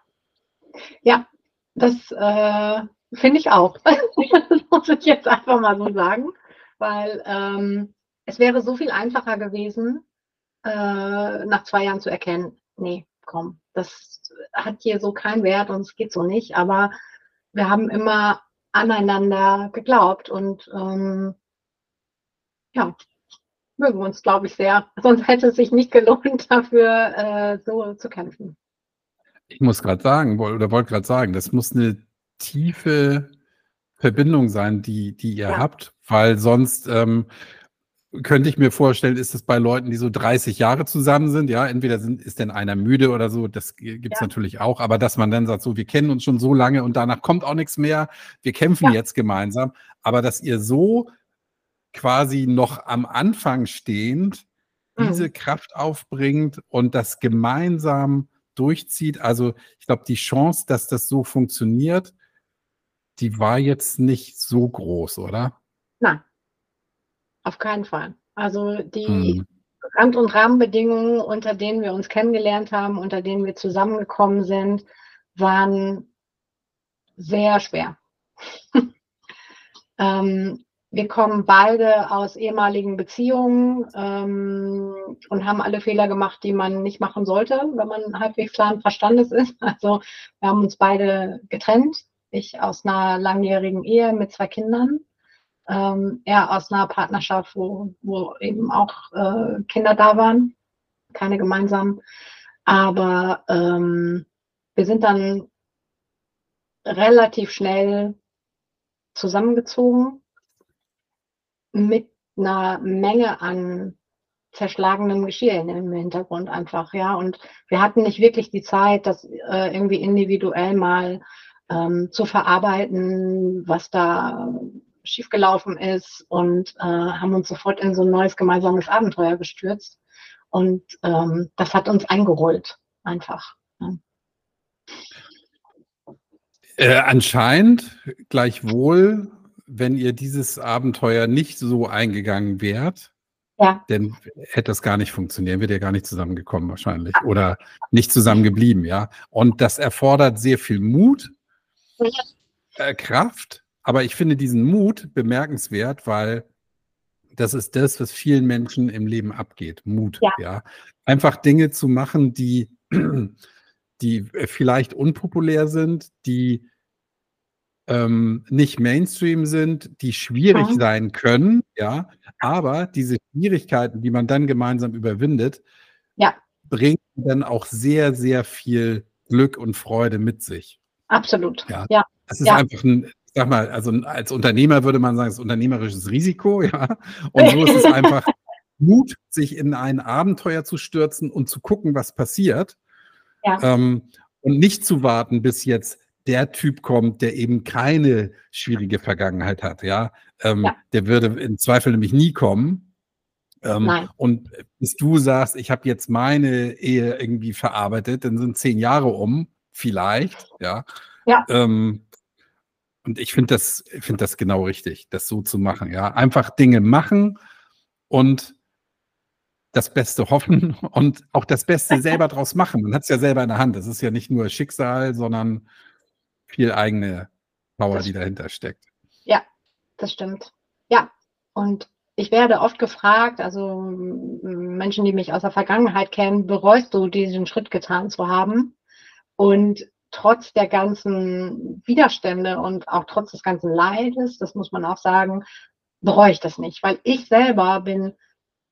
ja, das äh, finde ich auch. [laughs] das muss ich jetzt einfach mal so sagen, weil ähm, es wäre so viel einfacher gewesen, äh, nach zwei Jahren zu erkennen, nee, komm, das hat hier so keinen Wert und es geht so nicht. Aber wir haben immer aneinander geglaubt und ähm, ja, mögen uns, glaube ich, sehr. Sonst hätte es sich nicht gelohnt, [laughs] dafür äh, so zu kämpfen. Ich muss gerade sagen, oder wollte gerade sagen, das muss eine tiefe Verbindung sein, die, die ihr Ja. habt, weil sonst ähm, könnte ich mir vorstellen, ist es bei Leuten, die so 30 Jahre zusammen sind, ja, entweder sind, ist denn einer müde oder so, das gibt es Ja. natürlich auch, aber dass man dann sagt, so, wir kennen uns schon so lange und danach kommt auch nichts mehr, wir kämpfen Ja. jetzt gemeinsam, aber dass ihr so quasi noch am Anfang stehend diese Mhm. Kraft aufbringt und das gemeinsam durchzieht. Also ich glaube, die Chance, dass das so funktioniert, die war jetzt nicht so groß, oder? Nein, auf keinen Fall. Also die Hm. Rand- und Rahmenbedingungen, unter denen wir uns kennengelernt haben, unter denen wir zusammengekommen sind, waren sehr schwer. [laughs] ähm, wir kommen beide aus ehemaligen Beziehungen ähm, und haben alle Fehler gemacht, die man nicht machen sollte, wenn man halbwegs klaren Verstandes ist. [laughs] Also wir haben uns beide getrennt. Ich aus einer langjährigen Ehe mit zwei Kindern. Ähm, er aus einer Partnerschaft, wo, wo eben auch äh, Kinder da waren, keine gemeinsamen. Aber ähm, wir sind dann relativ schnell zusammengezogen mit einer Menge an zerschlagenem Geschirr im Hintergrund einfach, ja. Und wir hatten nicht wirklich die Zeit, das äh, irgendwie individuell mal ähm, zu verarbeiten, was da schiefgelaufen ist und äh, haben uns sofort in so ein neues gemeinsames Abenteuer gestürzt. Und ähm, das hat uns eingerollt, einfach. Ja. Äh, anscheinend gleichwohl, wenn ihr dieses Abenteuer nicht so eingegangen wärt, Ja. dann hätte das gar nicht funktioniert, wäre ihr gar nicht zusammengekommen wahrscheinlich oder nicht zusammengeblieben, ja. Und das erfordert sehr viel Mut, äh, Kraft, aber ich finde diesen Mut bemerkenswert, weil das ist das, was vielen Menschen im Leben abgeht. Mut, Ja. ja. Einfach Dinge zu machen, die, die vielleicht unpopulär sind, die ähm, nicht Mainstream sind, die schwierig Mhm. sein können, ja, aber diese Schwierigkeiten, die man dann gemeinsam überwindet, Ja. bringen dann auch sehr, sehr viel Glück und Freude mit sich. Absolut. Ja. Ja. Das ist Ja. einfach ein, ich sag mal, also als Unternehmer würde man sagen, es ist unternehmerisches Risiko, [laughs] ja. Und so ist es einfach [laughs] Mut, sich in ein Abenteuer zu stürzen und zu gucken, was passiert. Ja. Ähm, und nicht zu warten, bis jetzt der Typ kommt, der eben keine schwierige Vergangenheit hat, ja. Ähm, Ja. Der würde im Zweifel nämlich nie kommen. Ähm, und bis du sagst, ich habe jetzt meine Ehe irgendwie verarbeitet, dann sind zehn Jahre um, vielleicht, ja. Ja. Ähm, Und ich finde das, finde das genau richtig, das so zu machen. Ja, einfach Dinge machen und das Beste hoffen [laughs] und auch das Beste selber draus machen. Man hat es ja selber in der Hand. Das ist ja nicht nur Schicksal, sondern viel eigene Power, das die dahinter steckt. Ja, das stimmt. Ja, und ich werde oft gefragt, also Menschen, die mich aus der Vergangenheit kennen, bereust du diesen Schritt getan zu haben? Und trotz der ganzen Widerstände und auch trotz des ganzen Leides, das muss man auch sagen, bereue ich das nicht, weil ich selber bin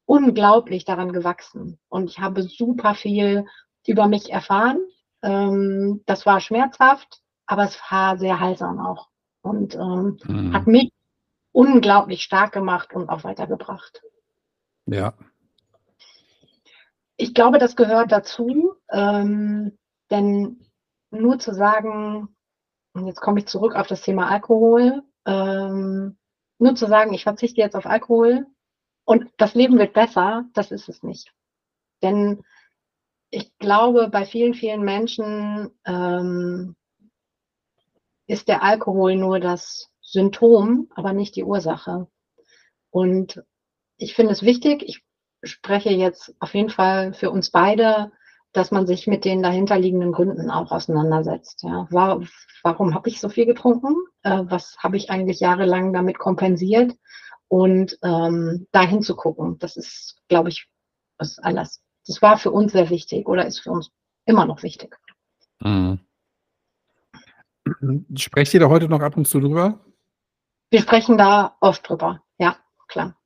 unglaublich daran gewachsen und ich habe super viel über mich erfahren. Ähm, das war schmerzhaft, aber es war sehr heilsam auch und ähm, mhm. hat mich unglaublich stark gemacht und auch weitergebracht. Ja. Ich glaube, das gehört dazu, ähm, denn nur zu sagen, und jetzt komme ich zurück auf das Thema Alkohol, ähm, nur zu sagen, ich verzichte jetzt auf Alkohol und das Leben wird besser, das ist es nicht. Denn ich glaube, bei vielen, vielen Menschen ähm, ist der Alkohol nur das Symptom, aber nicht die Ursache. Und ich finde es wichtig, ich spreche jetzt auf jeden Fall für uns beide, dass man sich mit den dahinterliegenden Gründen auch auseinandersetzt. Ja. War, warum habe ich so viel getrunken? Äh, was habe ich eigentlich jahrelang damit kompensiert? Und ähm, dahin zu gucken, das ist, glaube ich, was alles. Das war für uns sehr wichtig oder ist für uns immer noch wichtig. Mhm. Sprecht ihr da heute noch ab und zu drüber? Wir sprechen da oft drüber, ja, klar.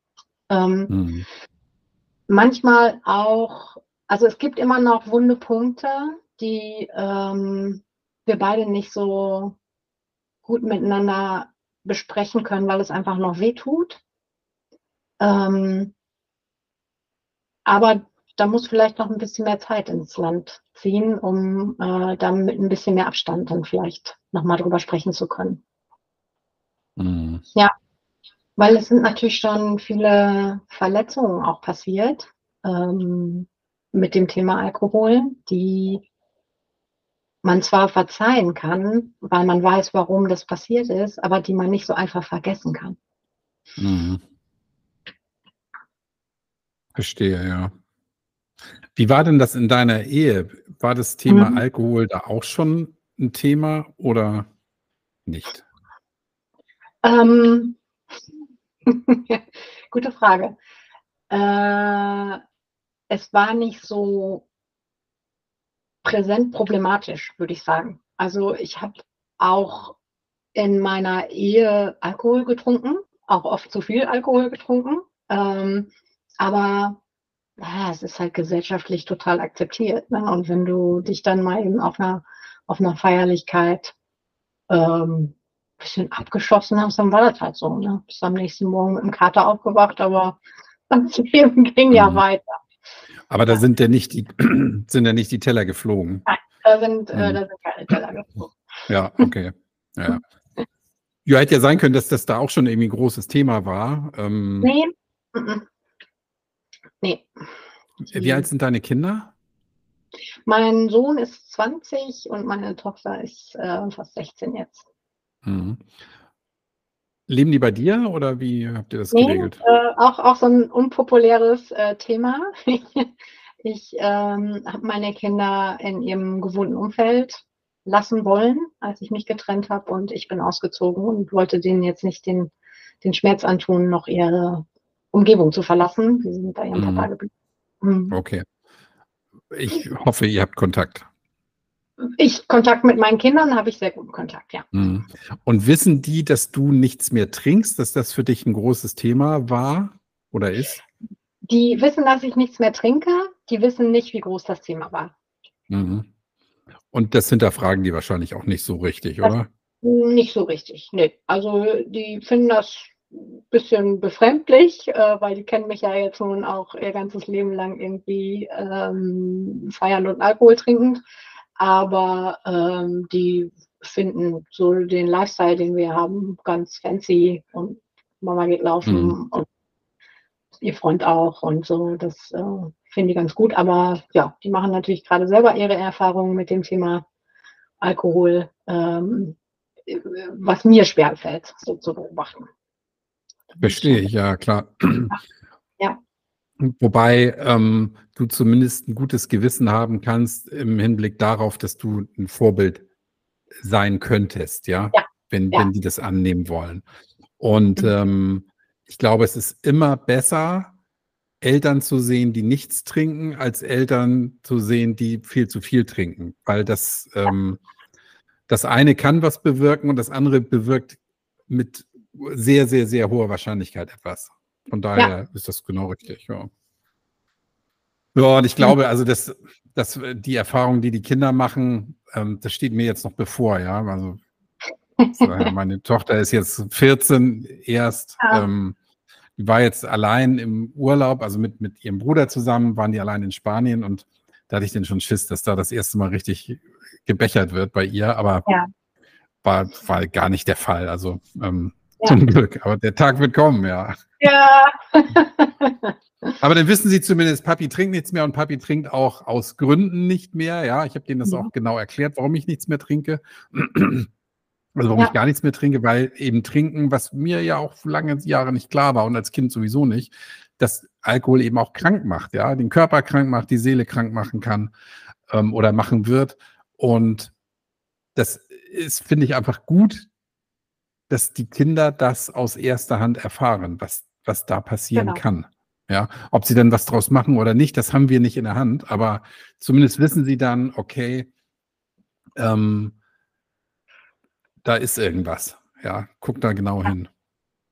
Ähm, mhm. Manchmal auch also es gibt immer noch wunde Punkte, die ähm, wir beide nicht so gut miteinander besprechen können, weil es einfach noch weh tut. Ähm, aber da muss vielleicht noch ein bisschen mehr Zeit ins Land ziehen, um äh, dann mit ein bisschen mehr Abstand dann vielleicht nochmal drüber sprechen zu können. Mhm. Ja, weil es sind natürlich schon viele Verletzungen auch passiert. Ähm, mit dem Thema Alkohol, die man zwar verzeihen kann, weil man weiß, warum das passiert ist, aber die man nicht so einfach vergessen kann. Mhm. Verstehe, ja. Wie war denn das in deiner Ehe? War das Thema mhm. Alkohol da auch schon ein Thema oder nicht? Ähm, [laughs] gute Frage. Äh, es war nicht so präsent problematisch, würde ich sagen. Also ich habe auch in meiner Ehe Alkohol getrunken, auch oft zu viel Alkohol getrunken. Ähm, aber ja, es ist halt gesellschaftlich total akzeptiert. Ne? Und wenn du dich dann mal eben auf einer, auf einer Feierlichkeit ähm, bisschen abgeschossen hast, dann war das halt so. Ne? Bis am nächsten Morgen mit dem Kater aufgewacht, aber [laughs] das Leben ging mhm. ja weiter. Aber da sind ja nicht die, [clears throat] sind ja nicht die Teller geflogen. Nein, da sind, äh, hm. da sind keine Teller geflogen. Ja, okay. Ja. ja, hätte ja sein können, dass das da auch schon irgendwie ein großes Thema war. Ähm, nee. Nee. Wie alt sind deine Kinder? Mein Sohn ist 20 und meine Tochter ist äh, fast 16 jetzt. Mhm. Leben die bei dir oder wie habt ihr das nee, geregelt? Äh, auch, auch so ein unpopuläres äh, Thema. [laughs] ich ähm, habe meine Kinder in ihrem gewohnten Umfeld lassen wollen, als ich mich getrennt habe und ich bin ausgezogen und wollte denen jetzt nicht den, den Schmerz antun, noch ihre Umgebung zu verlassen. Sie sind bei ihrem mhm. Papa geblieben. Mhm. Okay. Ich hoffe, ihr habt Kontakt. Ich Kontakt mit meinen Kindern habe ich sehr guten Kontakt, ja. Mhm. Und wissen die, dass du nichts mehr trinkst, dass das für dich ein großes Thema war oder ist? Die wissen, dass ich nichts mehr trinke. Die wissen nicht, wie groß das Thema war. Mhm. Und das hinterfragen die wahrscheinlich auch nicht so richtig, das oder? Nicht so richtig, nee. Also die finden das ein bisschen befremdlich, äh, weil die kennen mich ja jetzt nun auch ihr ganzes Leben lang irgendwie ähm, feiern und Alkohol trinkend aber ähm, die finden so den Lifestyle, den wir haben, ganz fancy und Mama geht laufen mhm. und ihr Freund auch und so. Das äh, finde ich ganz gut. Aber ja, die machen natürlich gerade selber ihre Erfahrungen mit dem Thema Alkohol. Ähm, was mir schwerfällt, so zu beobachten. Verstehe ich, ja, klar. Wobei ähm, du zumindest ein gutes Gewissen haben kannst im Hinblick darauf, dass du ein Vorbild sein könntest, ja, ja. Wenn, ja. wenn die das annehmen wollen. Und mhm. ähm, ich glaube, es ist immer besser, Eltern zu sehen, die nichts trinken, als Eltern zu sehen, die viel zu viel trinken. Weil das, ähm, das eine kann was bewirken und das andere bewirkt mit sehr, sehr, sehr hoher Wahrscheinlichkeit etwas. Von daher ja. ist das genau richtig, ja. Ja, und ich glaube, also das, das, die Erfahrung, die die Kinder machen, ähm, das steht mir jetzt noch bevor, ja. Also [laughs] meine Tochter ist jetzt 14 erst. Ja. Ähm, die war jetzt allein im Urlaub, also mit, mit ihrem Bruder zusammen, waren die allein in Spanien und da hatte ich dann schon Schiss, dass da das erste Mal richtig gebechert wird bei ihr, aber ja. war, war gar nicht der Fall. Also ähm, ja. zum Glück. Aber der Tag wird kommen, ja. Ja. aber dann wissen sie zumindest, Papi trinkt nichts mehr und Papi trinkt auch aus Gründen nicht mehr. Ja, ich habe denen das ja. auch genau erklärt, warum ich nichts mehr trinke. Also warum ja. ich gar nichts mehr trinke, weil eben trinken, was mir ja auch lange Jahre nicht klar war und als Kind sowieso nicht, dass Alkohol eben auch krank macht, ja, den Körper krank macht, die Seele krank machen kann ähm, oder machen wird. Und das ist, finde ich, einfach gut, dass die Kinder das aus erster Hand erfahren, was, was da passieren genau. kann. Ja, ob sie dann was draus machen oder nicht, das haben wir nicht in der Hand, aber zumindest wissen sie dann, okay, ähm, da ist irgendwas. Ja, guck da genau hin.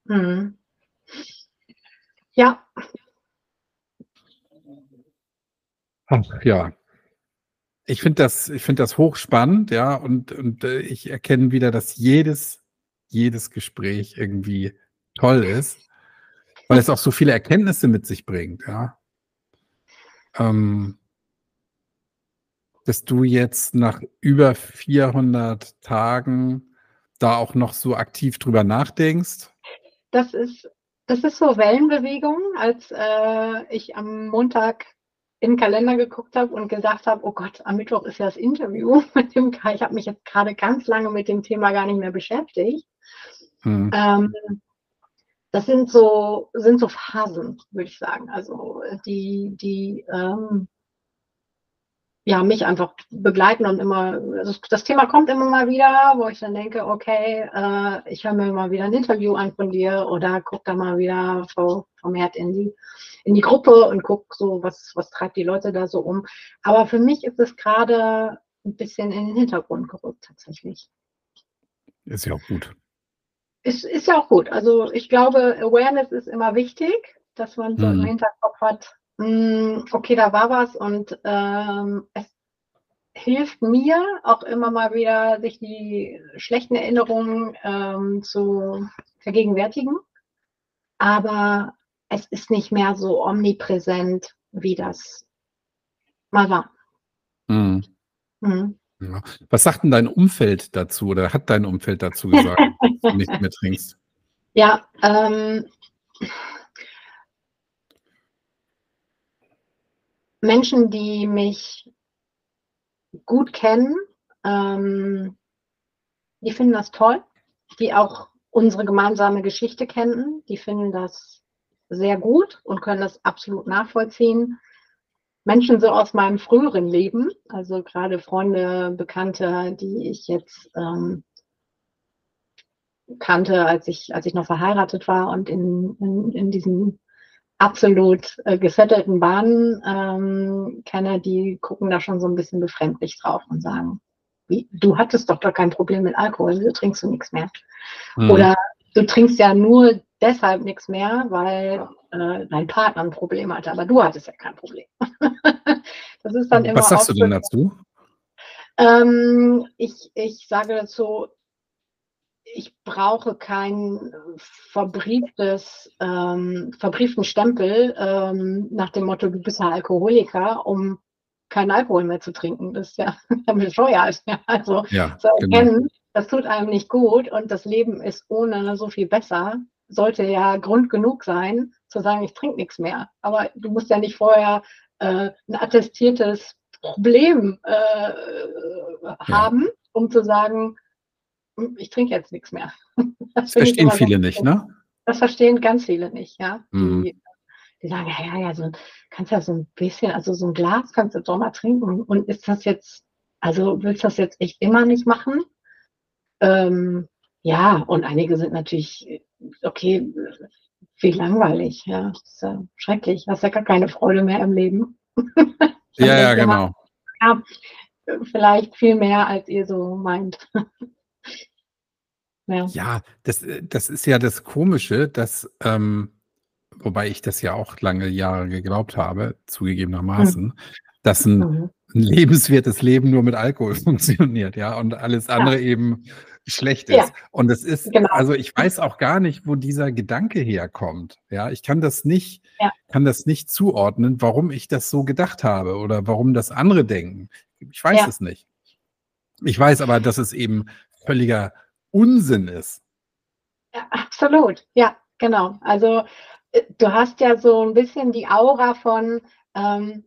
Mhm. Ja. Ach, ja. Ich finde das, ich finde das hochspannend, ja, und, und äh, ich erkenne wieder, dass jedes, jedes Gespräch irgendwie toll ist, weil es auch so viele Erkenntnisse mit sich bringt, ja. Ähm, dass du jetzt nach über 400 Tagen da auch noch so aktiv drüber nachdenkst? Das ist, das ist so Wellenbewegung, als äh, ich am Montag in den Kalender geguckt habe und gesagt habe, oh Gott, am Mittwoch ist ja das Interview [laughs] mit dem Kai. Ich habe mich jetzt gerade ganz lange mit dem Thema gar nicht mehr beschäftigt. Hm. Ähm, das sind so, sind so Phasen, würde ich sagen. Also die, die ähm, ja, mich einfach begleiten und immer, also das Thema kommt immer mal wieder, wo ich dann denke, okay, äh, ich höre mir mal wieder ein Interview an von dir oder guck da mal wieder vermehrt in die, in die Gruppe und guck so, was, was treibt die Leute da so um. Aber für mich ist es gerade ein bisschen in den Hintergrund gerückt tatsächlich. Ist ja auch gut. Ist, ist ja auch gut. Also ich glaube, Awareness ist immer wichtig, dass man so mhm. im Hinterkopf hat, hm, okay, da war was und ähm, es hilft mir auch immer mal wieder, sich die schlechten Erinnerungen ähm, zu vergegenwärtigen. Aber es ist nicht mehr so omnipräsent, wie das mal war. Mhm. Mhm. Ja. Was sagt denn dein Umfeld dazu oder hat dein Umfeld dazu gesagt, dass du nicht mehr trinkst? [laughs] Ja, ähm, Menschen, die mich gut kennen, ähm, die finden das toll, die auch unsere gemeinsame Geschichte kennen, die finden das sehr gut und können das absolut nachvollziehen. Menschen so aus meinem früheren Leben, also gerade Freunde, Bekannte, die ich jetzt ähm, kannte, als ich, als ich noch verheiratet war und in, in, in diesem absolut äh, gesettelten Bahnen ähm, kenne, die gucken da schon so ein bisschen befremdlich drauf und sagen, wie, du hattest doch doch kein Problem mit Alkohol, du trinkst du nichts mehr. Mhm. Oder du trinkst ja nur deshalb nichts mehr, weil äh, dein Partner ein Problem hatte, aber du hattest ja kein Problem. [laughs] das ist dann immer Was sagst du denn dazu? Ähm, ich, ich sage dazu, ich brauche kein verbrieftes, ähm, verbrieften Stempel ähm, nach dem Motto, du bist ja Alkoholiker, um keinen Alkohol mehr zu trinken. Das ist ja [laughs] bescheuert. Ja. Also ja, zu erkennen, genau. das tut einem nicht gut und das Leben ist ohne so viel besser, sollte ja Grund genug sein, zu sagen, ich trinke nichts mehr. Aber du musst ja nicht vorher äh, ein attestiertes Problem äh, haben, um zu sagen, hm, ich trinke jetzt nichts mehr. [laughs] Das, das verstehen viele nicht, ne? Das verstehen ganz viele nicht, ja. Mhm. Die, die sagen, ja, ja, ja, so, kannst ja so ein bisschen, also so ein Glas kannst du doch mal trinken. Und ist das jetzt, also willst du das jetzt echt immer nicht machen? Ähm, ja, und einige sind natürlich, okay, wie langweilig, ja, das ist ja schrecklich, hast ja gar keine Freude mehr im Leben. [laughs] ja, ja, genau. Ja, vielleicht viel mehr, als ihr so meint. [laughs] ja, ja das, das ist ja das Komische, dass, ähm, wobei ich das ja auch lange Jahre geglaubt habe, zugegebenermaßen, mhm. dass ein, mhm. ein, lebenswertes Leben nur mit Alkohol [laughs] funktioniert, ja, und alles andere eben schlecht ist. Ja. Und das ist, genau. also ich weiß auch gar nicht, wo dieser Gedanke herkommt. Ja, ich kann das nicht, ja. kann das nicht zuordnen, warum ich das so gedacht habe oder warum das andere denken. Ich weiß es nicht. Ich weiß aber, dass es eben völliger Unsinn ist. Ja, absolut. Ja, genau. Also äh, du hast ja so ein bisschen die Aura von, ähm,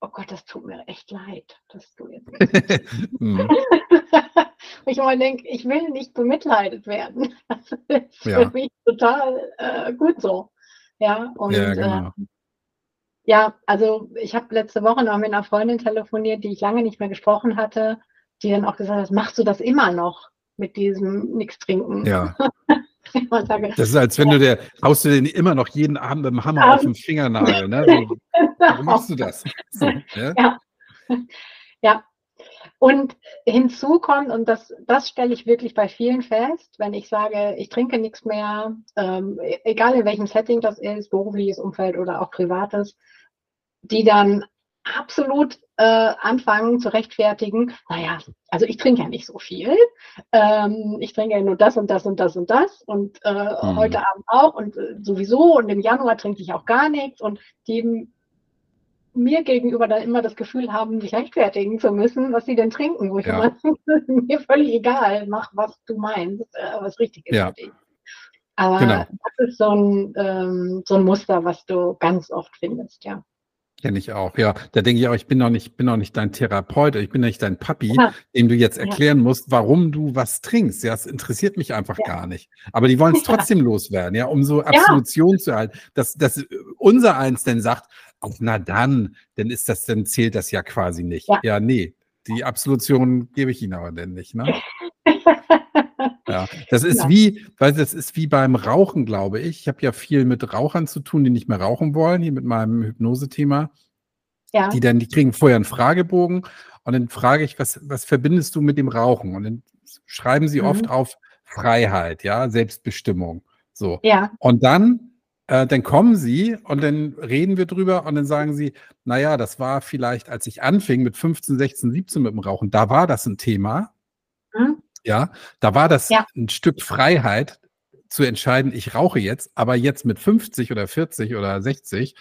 oh Gott, das tut mir echt leid, dass du jetzt. [laughs] [laughs] mhm. ich immer denke, ich will nicht bemitleidet werden. [laughs] Das ist ja. für mich total äh, gut so. Ja, und ja, genau. äh, ja also ich habe letzte Woche noch mit einer Freundin telefoniert, die ich lange nicht mehr gesprochen hatte, die dann auch gesagt hat, machst du das immer noch mit diesem Nichts trinken? Ja. [laughs] das ist, als wenn du der, haust du den immer noch jeden Abend mit dem Hammer ja. auf den Fingernagel, ne? [laughs] So, warum machst du das? So, ja? ja. ja. Und hinzu kommt, und das, das stelle ich wirklich bei vielen fest, wenn ich sage, ich trinke nichts mehr, ähm, egal in welchem Setting das ist, berufliches Umfeld oder auch privates, die dann absolut äh, anfangen zu rechtfertigen, naja, also ich trinke ja nicht so viel, ähm, ich trinke ja nur das und das und das und das und äh, mhm. heute Abend auch und äh, sowieso und im Januar trinke ich auch gar nichts und die mir gegenüber dann immer das Gefühl haben, sich rechtfertigen zu müssen, was sie denn trinken, wo ich ja. immer [laughs] mir völlig egal, mach was du meinst, äh, was richtig ist ja. für dich. Aber genau. das ist so ein, ähm, so ein Muster, was du ganz oft findest, ja. Kenne ich auch, ja. Da denke ich auch, ich bin noch nicht, bin noch nicht dein Therapeut, ich bin nicht dein Papi, ja. dem du jetzt erklären ja. musst, warum du was trinkst. Ja, es interessiert mich einfach ja. gar nicht. Aber die wollen es [laughs] trotzdem loswerden, ja, um so Absolution zu erhalten. Dass, dass unser eins denn sagt, oh, na dann, dann ist das, dann zählt das ja quasi nicht. Ja, nee, die Absolution gebe ich ihnen aber denn nicht, ne? [laughs] Ja, das ist ja. wie, weil das ist wie beim Rauchen, glaube ich. Ich habe ja viel mit Rauchern zu tun, die nicht mehr rauchen wollen, hier mit meinem Hypnose-Thema. Ja. Die dann, die kriegen vorher einen Fragebogen und dann frage ich, was, was verbindest du mit dem Rauchen? Und dann schreiben sie mhm. oft auf Freiheit, ja, Selbstbestimmung. So. Ja. Und dann, äh, dann kommen sie und dann reden wir drüber und dann sagen sie, naja, das war vielleicht, als ich anfing mit 15, 16, 17 mit dem Rauchen, da war das ein Thema. Mhm. Ja, da war das ja. ein Stück Freiheit zu entscheiden, ich rauche jetzt, aber jetzt mit 50 oder 40 oder 60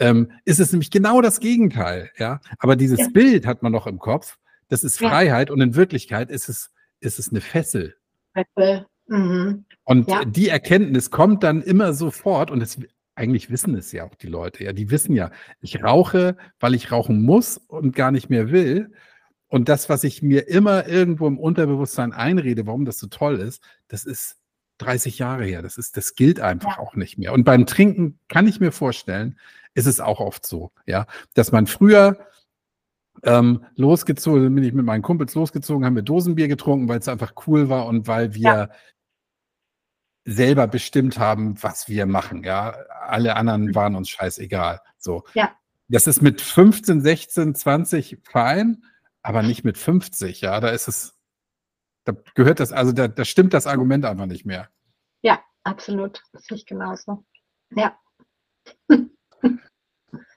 ähm, ist es nämlich genau das Gegenteil. Ja, aber dieses ja. Bild hat man noch im Kopf. Das ist Freiheit ja. und in Wirklichkeit ist es, ist es eine Fessel. Fessel. Mhm. Und die Erkenntnis kommt dann immer sofort und es, eigentlich wissen es ja auch die Leute. Ja, die wissen ja, ich rauche, weil ich rauchen muss und gar nicht mehr will. Und das, was ich mir immer irgendwo im Unterbewusstsein einrede, warum das so toll ist, das ist 30 Jahre her. Das ist, das gilt einfach ja. auch nicht mehr. Und beim Trinken kann ich mir vorstellen, ist es auch oft so, ja, dass man früher ähm, losgezogen, bin ich mit meinen Kumpels losgezogen, haben wir Dosenbier getrunken, weil es einfach cool war und weil wir ja. selber bestimmt haben, was wir machen. Ja, alle anderen mhm. waren uns scheißegal. So. Ja. Das ist mit 15, 16, 20 fein aber nicht mit 50, ja, da ist es, da gehört das, also da, da stimmt das Argument einfach nicht mehr. Ja, absolut. Das sehe ich genauso. Ja.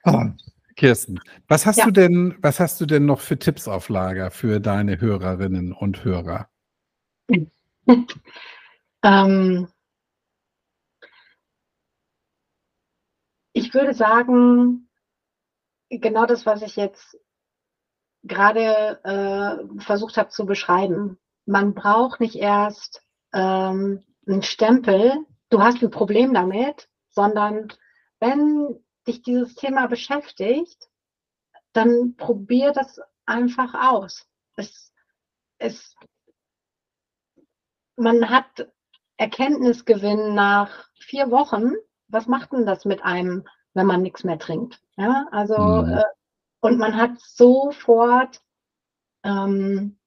Oh, [laughs] Kirsten, was hast ja. du denn, was hast du denn noch für Tipps auf Lager für deine Hörerinnen und Hörer? [laughs] ähm, ich würde sagen, genau das, was ich jetzt gerade äh, versucht habe zu beschreiben. Man braucht nicht erst ähm, einen Stempel, du hast ein Problem damit, sondern wenn dich dieses Thema beschäftigt, dann probier das einfach aus. Es, es, man hat Erkenntnisgewinn nach vier Wochen. Was macht denn das mit einem, wenn man nichts mehr trinkt? Ja, also, Mhm. äh, und man hat sofort ähm,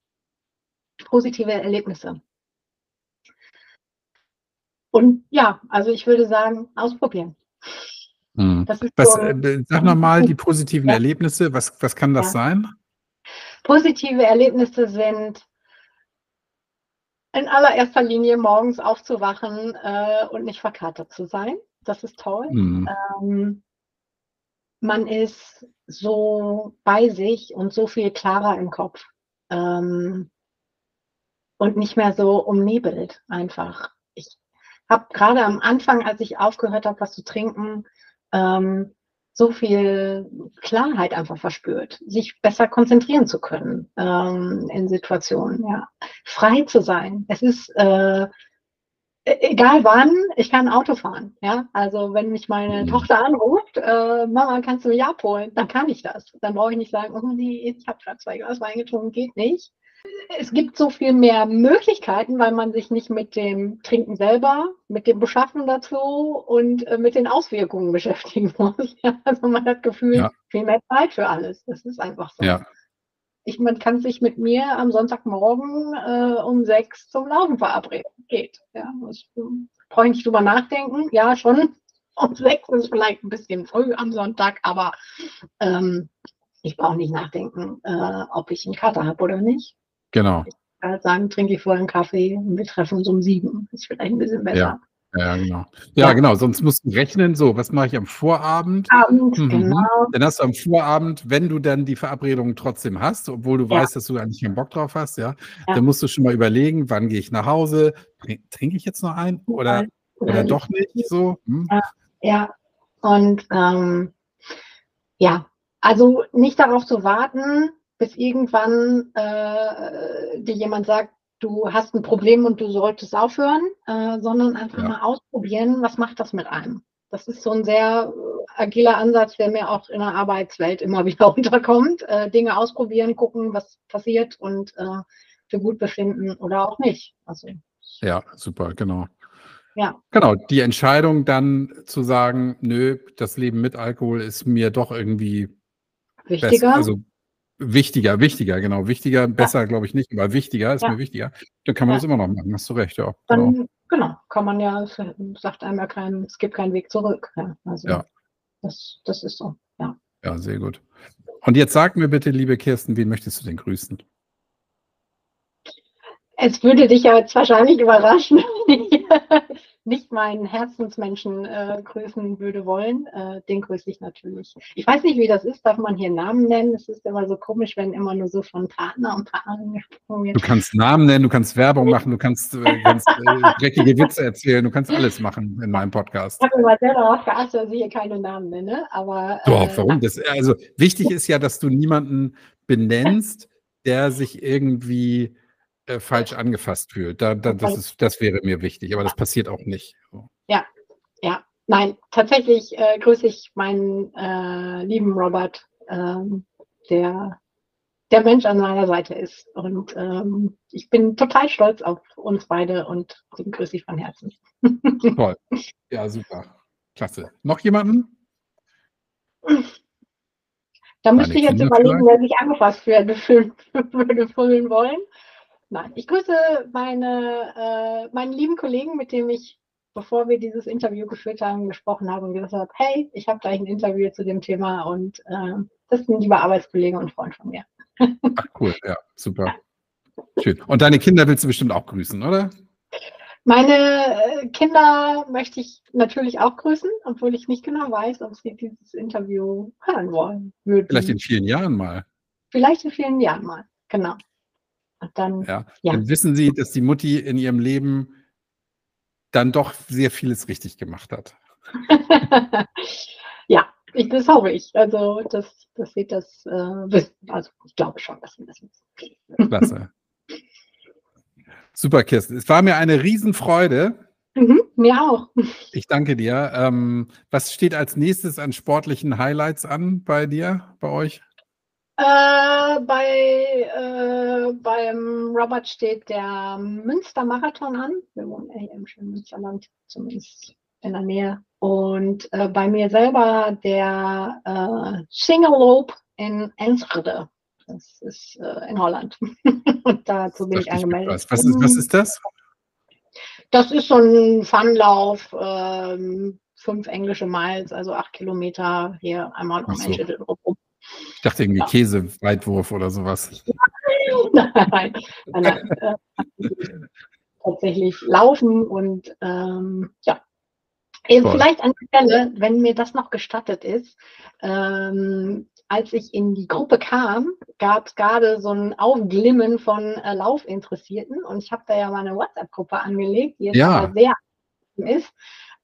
positive Erlebnisse. Und ja, also ich würde sagen, ausprobieren. Das ist Was, so, äh, sag nochmal die positiven Ja. Erlebnisse. Was, was kann das Ja. sein? positive Erlebnisse sind in allererster Linie morgens aufzuwachen äh, und nicht verkatert zu sein. Das ist toll. Mhm. Ähm, man ist so bei sich und so viel klarer im Kopf ähm, und nicht mehr so umnebelt einfach. Ich habe gerade am Anfang, als ich aufgehört habe, was zu trinken, ähm, so viel Klarheit einfach verspürt, sich besser konzentrieren zu können ähm, in Situationen, ja. Frei zu sein. Es ist äh, egal wann, ich kann Auto fahren, ja. Also wenn mich meine Mhm. Tochter anruft, äh, Mama, kannst du mich abholen? Dann kann ich das. Dann brauche ich nicht sagen, oh nee, ich habe gerade zwei Glas Wein getrunken, geht nicht. Es gibt so viel mehr Möglichkeiten, weil man sich nicht mit dem Trinken selber, mit dem Beschaffen dazu und äh, mit den Auswirkungen [laughs] beschäftigen muss. Ja, also man hat gefühlt Ja. viel mehr Zeit für alles. Das ist einfach so. Ja. Ich, man kann sich mit mir am Sonntagmorgen äh, um sechs zum Laufen verabreden. Geht. Ja, das, ähm, brauche ich nicht drüber nachdenken. Ja, schon. [laughs] Um sechs ist vielleicht ein bisschen früh am Sonntag, aber ähm, ich brauche nicht nachdenken, äh, ob ich einen Kater habe oder nicht. Genau. Halt sagen, trinke ich vorher einen Kaffee und wir treffen uns um sieben. Ist vielleicht ein bisschen besser. Ja, genau. Ja, Ja. genau. Sonst musst du rechnen. So, was mache ich am Vorabend? Abends, Mhm. genau. Dann hast du am Vorabend, wenn du dann die Verabredung trotzdem hast, obwohl du Ja. weißt, dass du eigentlich keinen Bock drauf hast, ja, Ja. dann musst du schon mal überlegen, wann gehe ich nach Hause? Trink- Trinke ich jetzt noch ein oder, oder doch nicht? So. Hm? Ja, und ähm, ja, also nicht darauf zu warten, bis irgendwann äh, dir jemand sagt, du hast ein Problem und du solltest aufhören, äh, sondern einfach Ja. mal ausprobieren, was macht das mit einem. Das ist so ein sehr äh, agiler Ansatz, der mir auch in der Arbeitswelt immer [laughs] wieder unterkommt. Äh, Dinge ausprobieren, gucken, was passiert und äh, für gut befinden oder auch nicht. Also Ja, super, genau. Ja. Genau, die Entscheidung dann zu sagen, nö, das Leben mit Alkohol ist mir doch irgendwie wichtiger. besser, also wichtiger, wichtiger, genau, wichtiger, besser glaube ich nicht, aber wichtiger ist Ja. mir wichtiger. Dann kann man Ja. das immer noch machen, hast du recht, ja. Genau. dann genau, kann man ja, es sagt einem ja kein, es gibt keinen Weg zurück. Ja, also Ja. das, das ist so, ja. Ja, sehr gut. Und jetzt sag mir bitte, liebe Kirsten, wen möchtest du denn grüßen? Es würde dich ja jetzt wahrscheinlich überraschen, wenn [laughs] ich nicht meinen Herzensmenschen äh, grüßen würde wollen. Äh, den grüße ich natürlich. Ich weiß nicht, wie das ist. Darf man hier Namen nennen? Es ist immer so komisch, wenn immer nur so von Partner und Partnerin gesprochen Du wird. kannst Namen nennen, du kannst Werbung machen, du kannst, äh, kannst äh, [laughs] dreckige Witze erzählen, du kannst alles machen in meinem Podcast. Ich habe immer sehr darauf geachtet, dass ich hier keine Namen nenne, aber Doch, äh, warum? Das, also wichtig ist ja, dass du niemanden benennst, der sich irgendwie äh, falsch angefasst fühlt. Da, da, das, ist, das wäre mir wichtig, aber das passiert auch nicht. So. Ja, nein, tatsächlich äh, grüße ich meinen äh, lieben Robert, ähm, der der Mensch an meiner Seite ist. Und ähm, ich bin total stolz auf uns beide und den grüße ich von Herzen. Toll. Ja, super. Klasse. Noch jemanden? Da müsste ich jetzt überlegen, wer sich angefasst fühlen, würde fühlen wollen. Nein, ich grüße meine, äh, meinen lieben Kollegen, mit dem ich, bevor wir dieses Interview geführt haben, gesprochen habe und gesagt habe, hey, ich habe gleich ein Interview zu dem Thema und äh, das ist ein lieber Arbeitskollege und Freund von mir. Ach, cool. Ja, super. Schön. Und deine Kinder willst du bestimmt auch grüßen, oder? Meine äh, Kinder möchte ich natürlich auch grüßen, obwohl ich nicht genau weiß, ob sie dieses Interview hören wollen würden. Vielleicht in vielen Jahren mal. Vielleicht in vielen Jahren mal, genau. Und dann, Ja. Ja. Dann wissen sie, dass die Mutti in ihrem Leben dann doch sehr vieles richtig gemacht hat. [laughs] ja, ich, das hoffe ich. Also, dass, dass sie das äh, wissen. Also, ich glaube schon, dass sie das wissen. Klasse. Super, Kirsten. Es war mir eine Riesenfreude. Mhm, mir auch. Ich danke dir. Ähm, was steht als nächstes an sportlichen Highlights an bei dir, bei euch? Äh, bei, äh, beim Robert steht der Münster-Marathon an. Wir wohnen hier im schönen Münsterland, zumindest in der Nähe. Und äh, bei mir selber der äh, Singeloop in Enschede. Das ist äh, in Holland. [laughs] Und dazu bin ich angemeldet. Was. Ist, was ist das? Das ist so ein Funlauf, ähm, fünf englische Miles, also acht Kilometer hier einmal um so. Enschede rum. Ich dachte irgendwie Ja. Käseweitwurf oder sowas. [laughs] nein, nein, nein. Äh, tatsächlich laufen und ähm, ja. Äh, Toll. Vielleicht an der Stelle, wenn mir das noch gestattet ist, ähm, als ich in die Gruppe kam, gab es gerade so ein Aufglimmen von äh, Laufinteressierten und ich habe da ja meine WhatsApp-Gruppe angelegt, die jetzt Ja. sehr ist.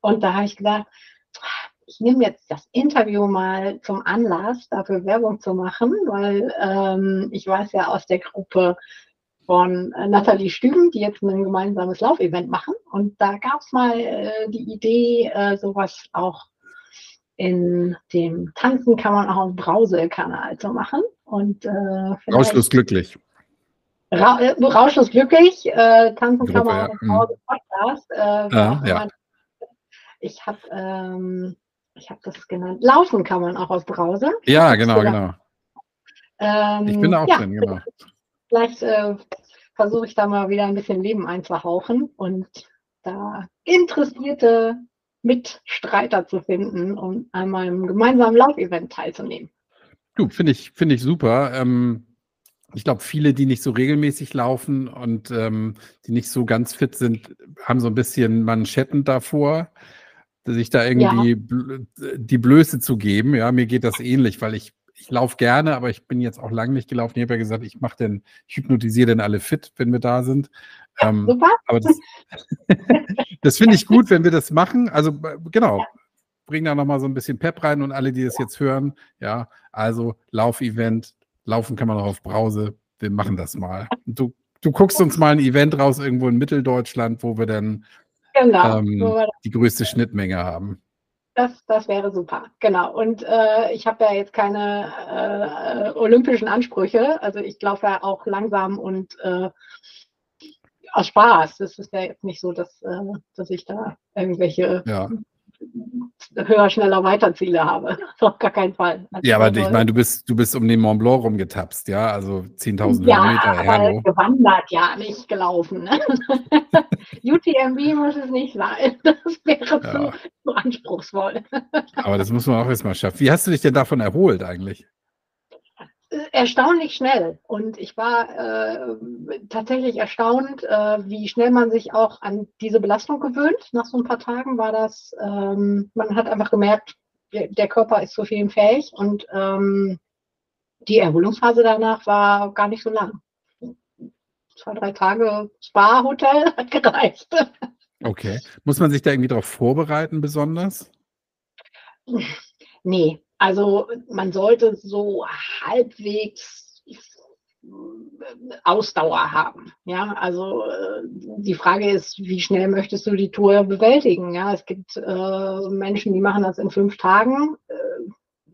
Und da habe ich gedacht, ich nehme jetzt das Interview mal zum Anlass, dafür Werbung zu machen, weil ähm, ich weiß ja aus der Gruppe von äh, Nathalie Stüben, die jetzt ein gemeinsames Laufevent machen. Und da gab es mal äh, die Idee, äh, sowas auch in dem Tanzen kann man auch dem Brause-Kanal zu machen. Und äh, Rauschlos glücklich. Ra äh, rauschlos glücklich, äh, tanzen kann Gruppe, man ja. auch im Brause Podcast. Äh, Ja, ja. Ich habe ähm, ich hab das genannt. Laufen kann man auch auf Brause. Ja, genau, genau. Ähm, Ich bin da auch ja, drin, genau. Vielleicht äh, versuche ich da mal wieder ein bisschen Leben einzuhauchen und da interessierte Mitstreiter zu finden, um an meinem gemeinsamen Laufevent teilzunehmen. Du, finde ich, finde ich super. Ähm, ich glaube, viele, die nicht so regelmäßig laufen und ähm, die nicht so ganz fit sind, haben so ein bisschen Manschetten davor, sich da irgendwie bl die Blöße zu geben. Ja, mir geht das ähnlich, weil ich, ich laufe gerne, aber ich bin jetzt auch lange nicht gelaufen. Ich habe ja gesagt, ich mache den, ich hypnotisiere denn alle fit, wenn wir da sind. Ähm, Super. aber das, [laughs] das finde ich gut, wenn wir das machen. Also äh, genau, bring da nochmal so ein bisschen Pep rein und alle, die das jetzt hören, ja, also Laufevent, laufen kann man auch auf Brause, wir machen das mal. Und du, du guckst uns mal ein Event raus irgendwo in Mitteldeutschland, wo wir dann Genau. ähm, die größte Schnittmenge haben. Das, das wäre super, genau. Und äh, ich habe ja jetzt keine äh, olympischen Ansprüche. Also ich laufe ja auch langsam und äh, aus Spaß. Das ist ja jetzt nicht so, dass, äh, dass ich da irgendwelche Ja, höher, schneller, weiter Ziele habe. Auf gar keinen Fall. Also ja aber ich meine, du bist, du bist um den Mont Blanc rumgetapst, ja, also 10.000 ja, Höhenmeter, aber hallo. gewandert ja, nicht gelaufen. Ne? [laughs] UTMB muss es nicht sein. Das wäre Ja. zu, zu anspruchsvoll. Aber das muss man auch erstmal schaffen. Wie hast du dich denn davon erholt eigentlich? Erstaunlich schnell. Und ich war äh, tatsächlich erstaunt, äh, wie schnell man sich auch an diese Belastung gewöhnt. Nach so ein paar Tagen war das, ähm, man hat einfach gemerkt, der, der Körper ist zu viel fähig und ähm, die Erholungsphase danach war gar nicht so lang. Zwei, drei Tage Spa-Hotel [laughs] hat gereicht. Okay. Muss man sich da irgendwie darauf vorbereiten, besonders? Nee, also man sollte so halbwegs äh, Ausdauer haben. Ja, also äh, die Frage ist, wie schnell möchtest du die Tour bewältigen? Ja, es gibt äh, Menschen, die machen das in fünf Tagen. Äh,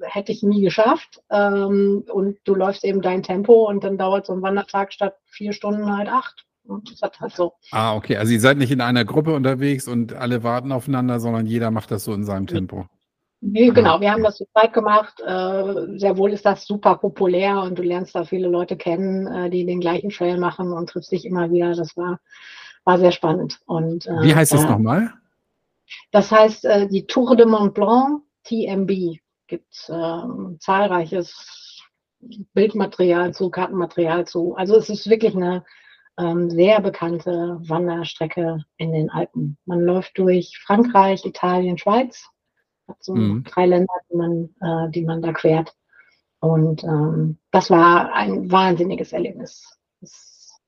hätte ich nie geschafft. Ähm, und du läufst eben dein Tempo und dann dauert so ein Wandertag statt vier Stunden halt acht. Und das hat halt so. Ah, okay. Also ihr seid nicht in einer Gruppe unterwegs und alle warten aufeinander, sondern jeder macht das so in seinem Tempo. Nee, Ah, genau, wir haben das zu zweit gemacht. Äh, sehr wohl ist das super populär und du lernst da viele Leute kennen, äh, die den gleichen Trail machen und triffst dich immer wieder. Das war, war sehr spannend. Und, äh, Wie heißt das nochmal? Das heißt, äh, die Tour de Mont Blanc TMB gibt ähm, zahlreiches Bildmaterial zu, Kartenmaterial zu. Also es ist wirklich eine ähm, sehr bekannte Wanderstrecke in den Alpen. Man läuft durch Frankreich, Italien, Schweiz. Hat so Mhm. drei Länder, die man, äh, die man da quert. Und ähm, das war ein wahnsinniges Erlebnis. Das,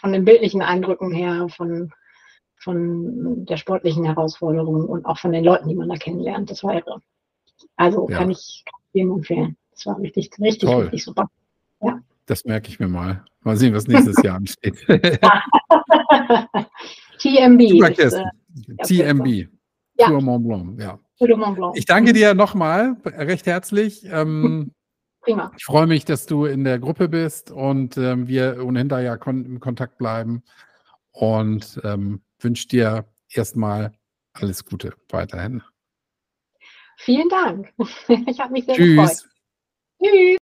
von den bildlichen Eindrücken her, von, von der sportlichen Herausforderung und auch von den Leuten, die man da kennenlernt. Das war irre. Also Ja. kann ich jedem empfehlen. Das war richtig, richtig, Toll. richtig super. Das merke ich mir mal. Mal sehen, was nächstes Jahr ansteht. [laughs] TMB. Ist, äh, TMB. Ja. Tour Mont Blanc, ja. Ich danke dir nochmal recht herzlich. Ähm, [laughs] Prima. Ich freue mich, dass du in der Gruppe bist und ähm, wir ohnehin da ja kon im Kontakt bleiben und ähm, wünsche dir erstmal alles Gute weiterhin. Vielen Dank. [laughs] Ich habe mich sehr Tschüss. gefreut. Tschüss.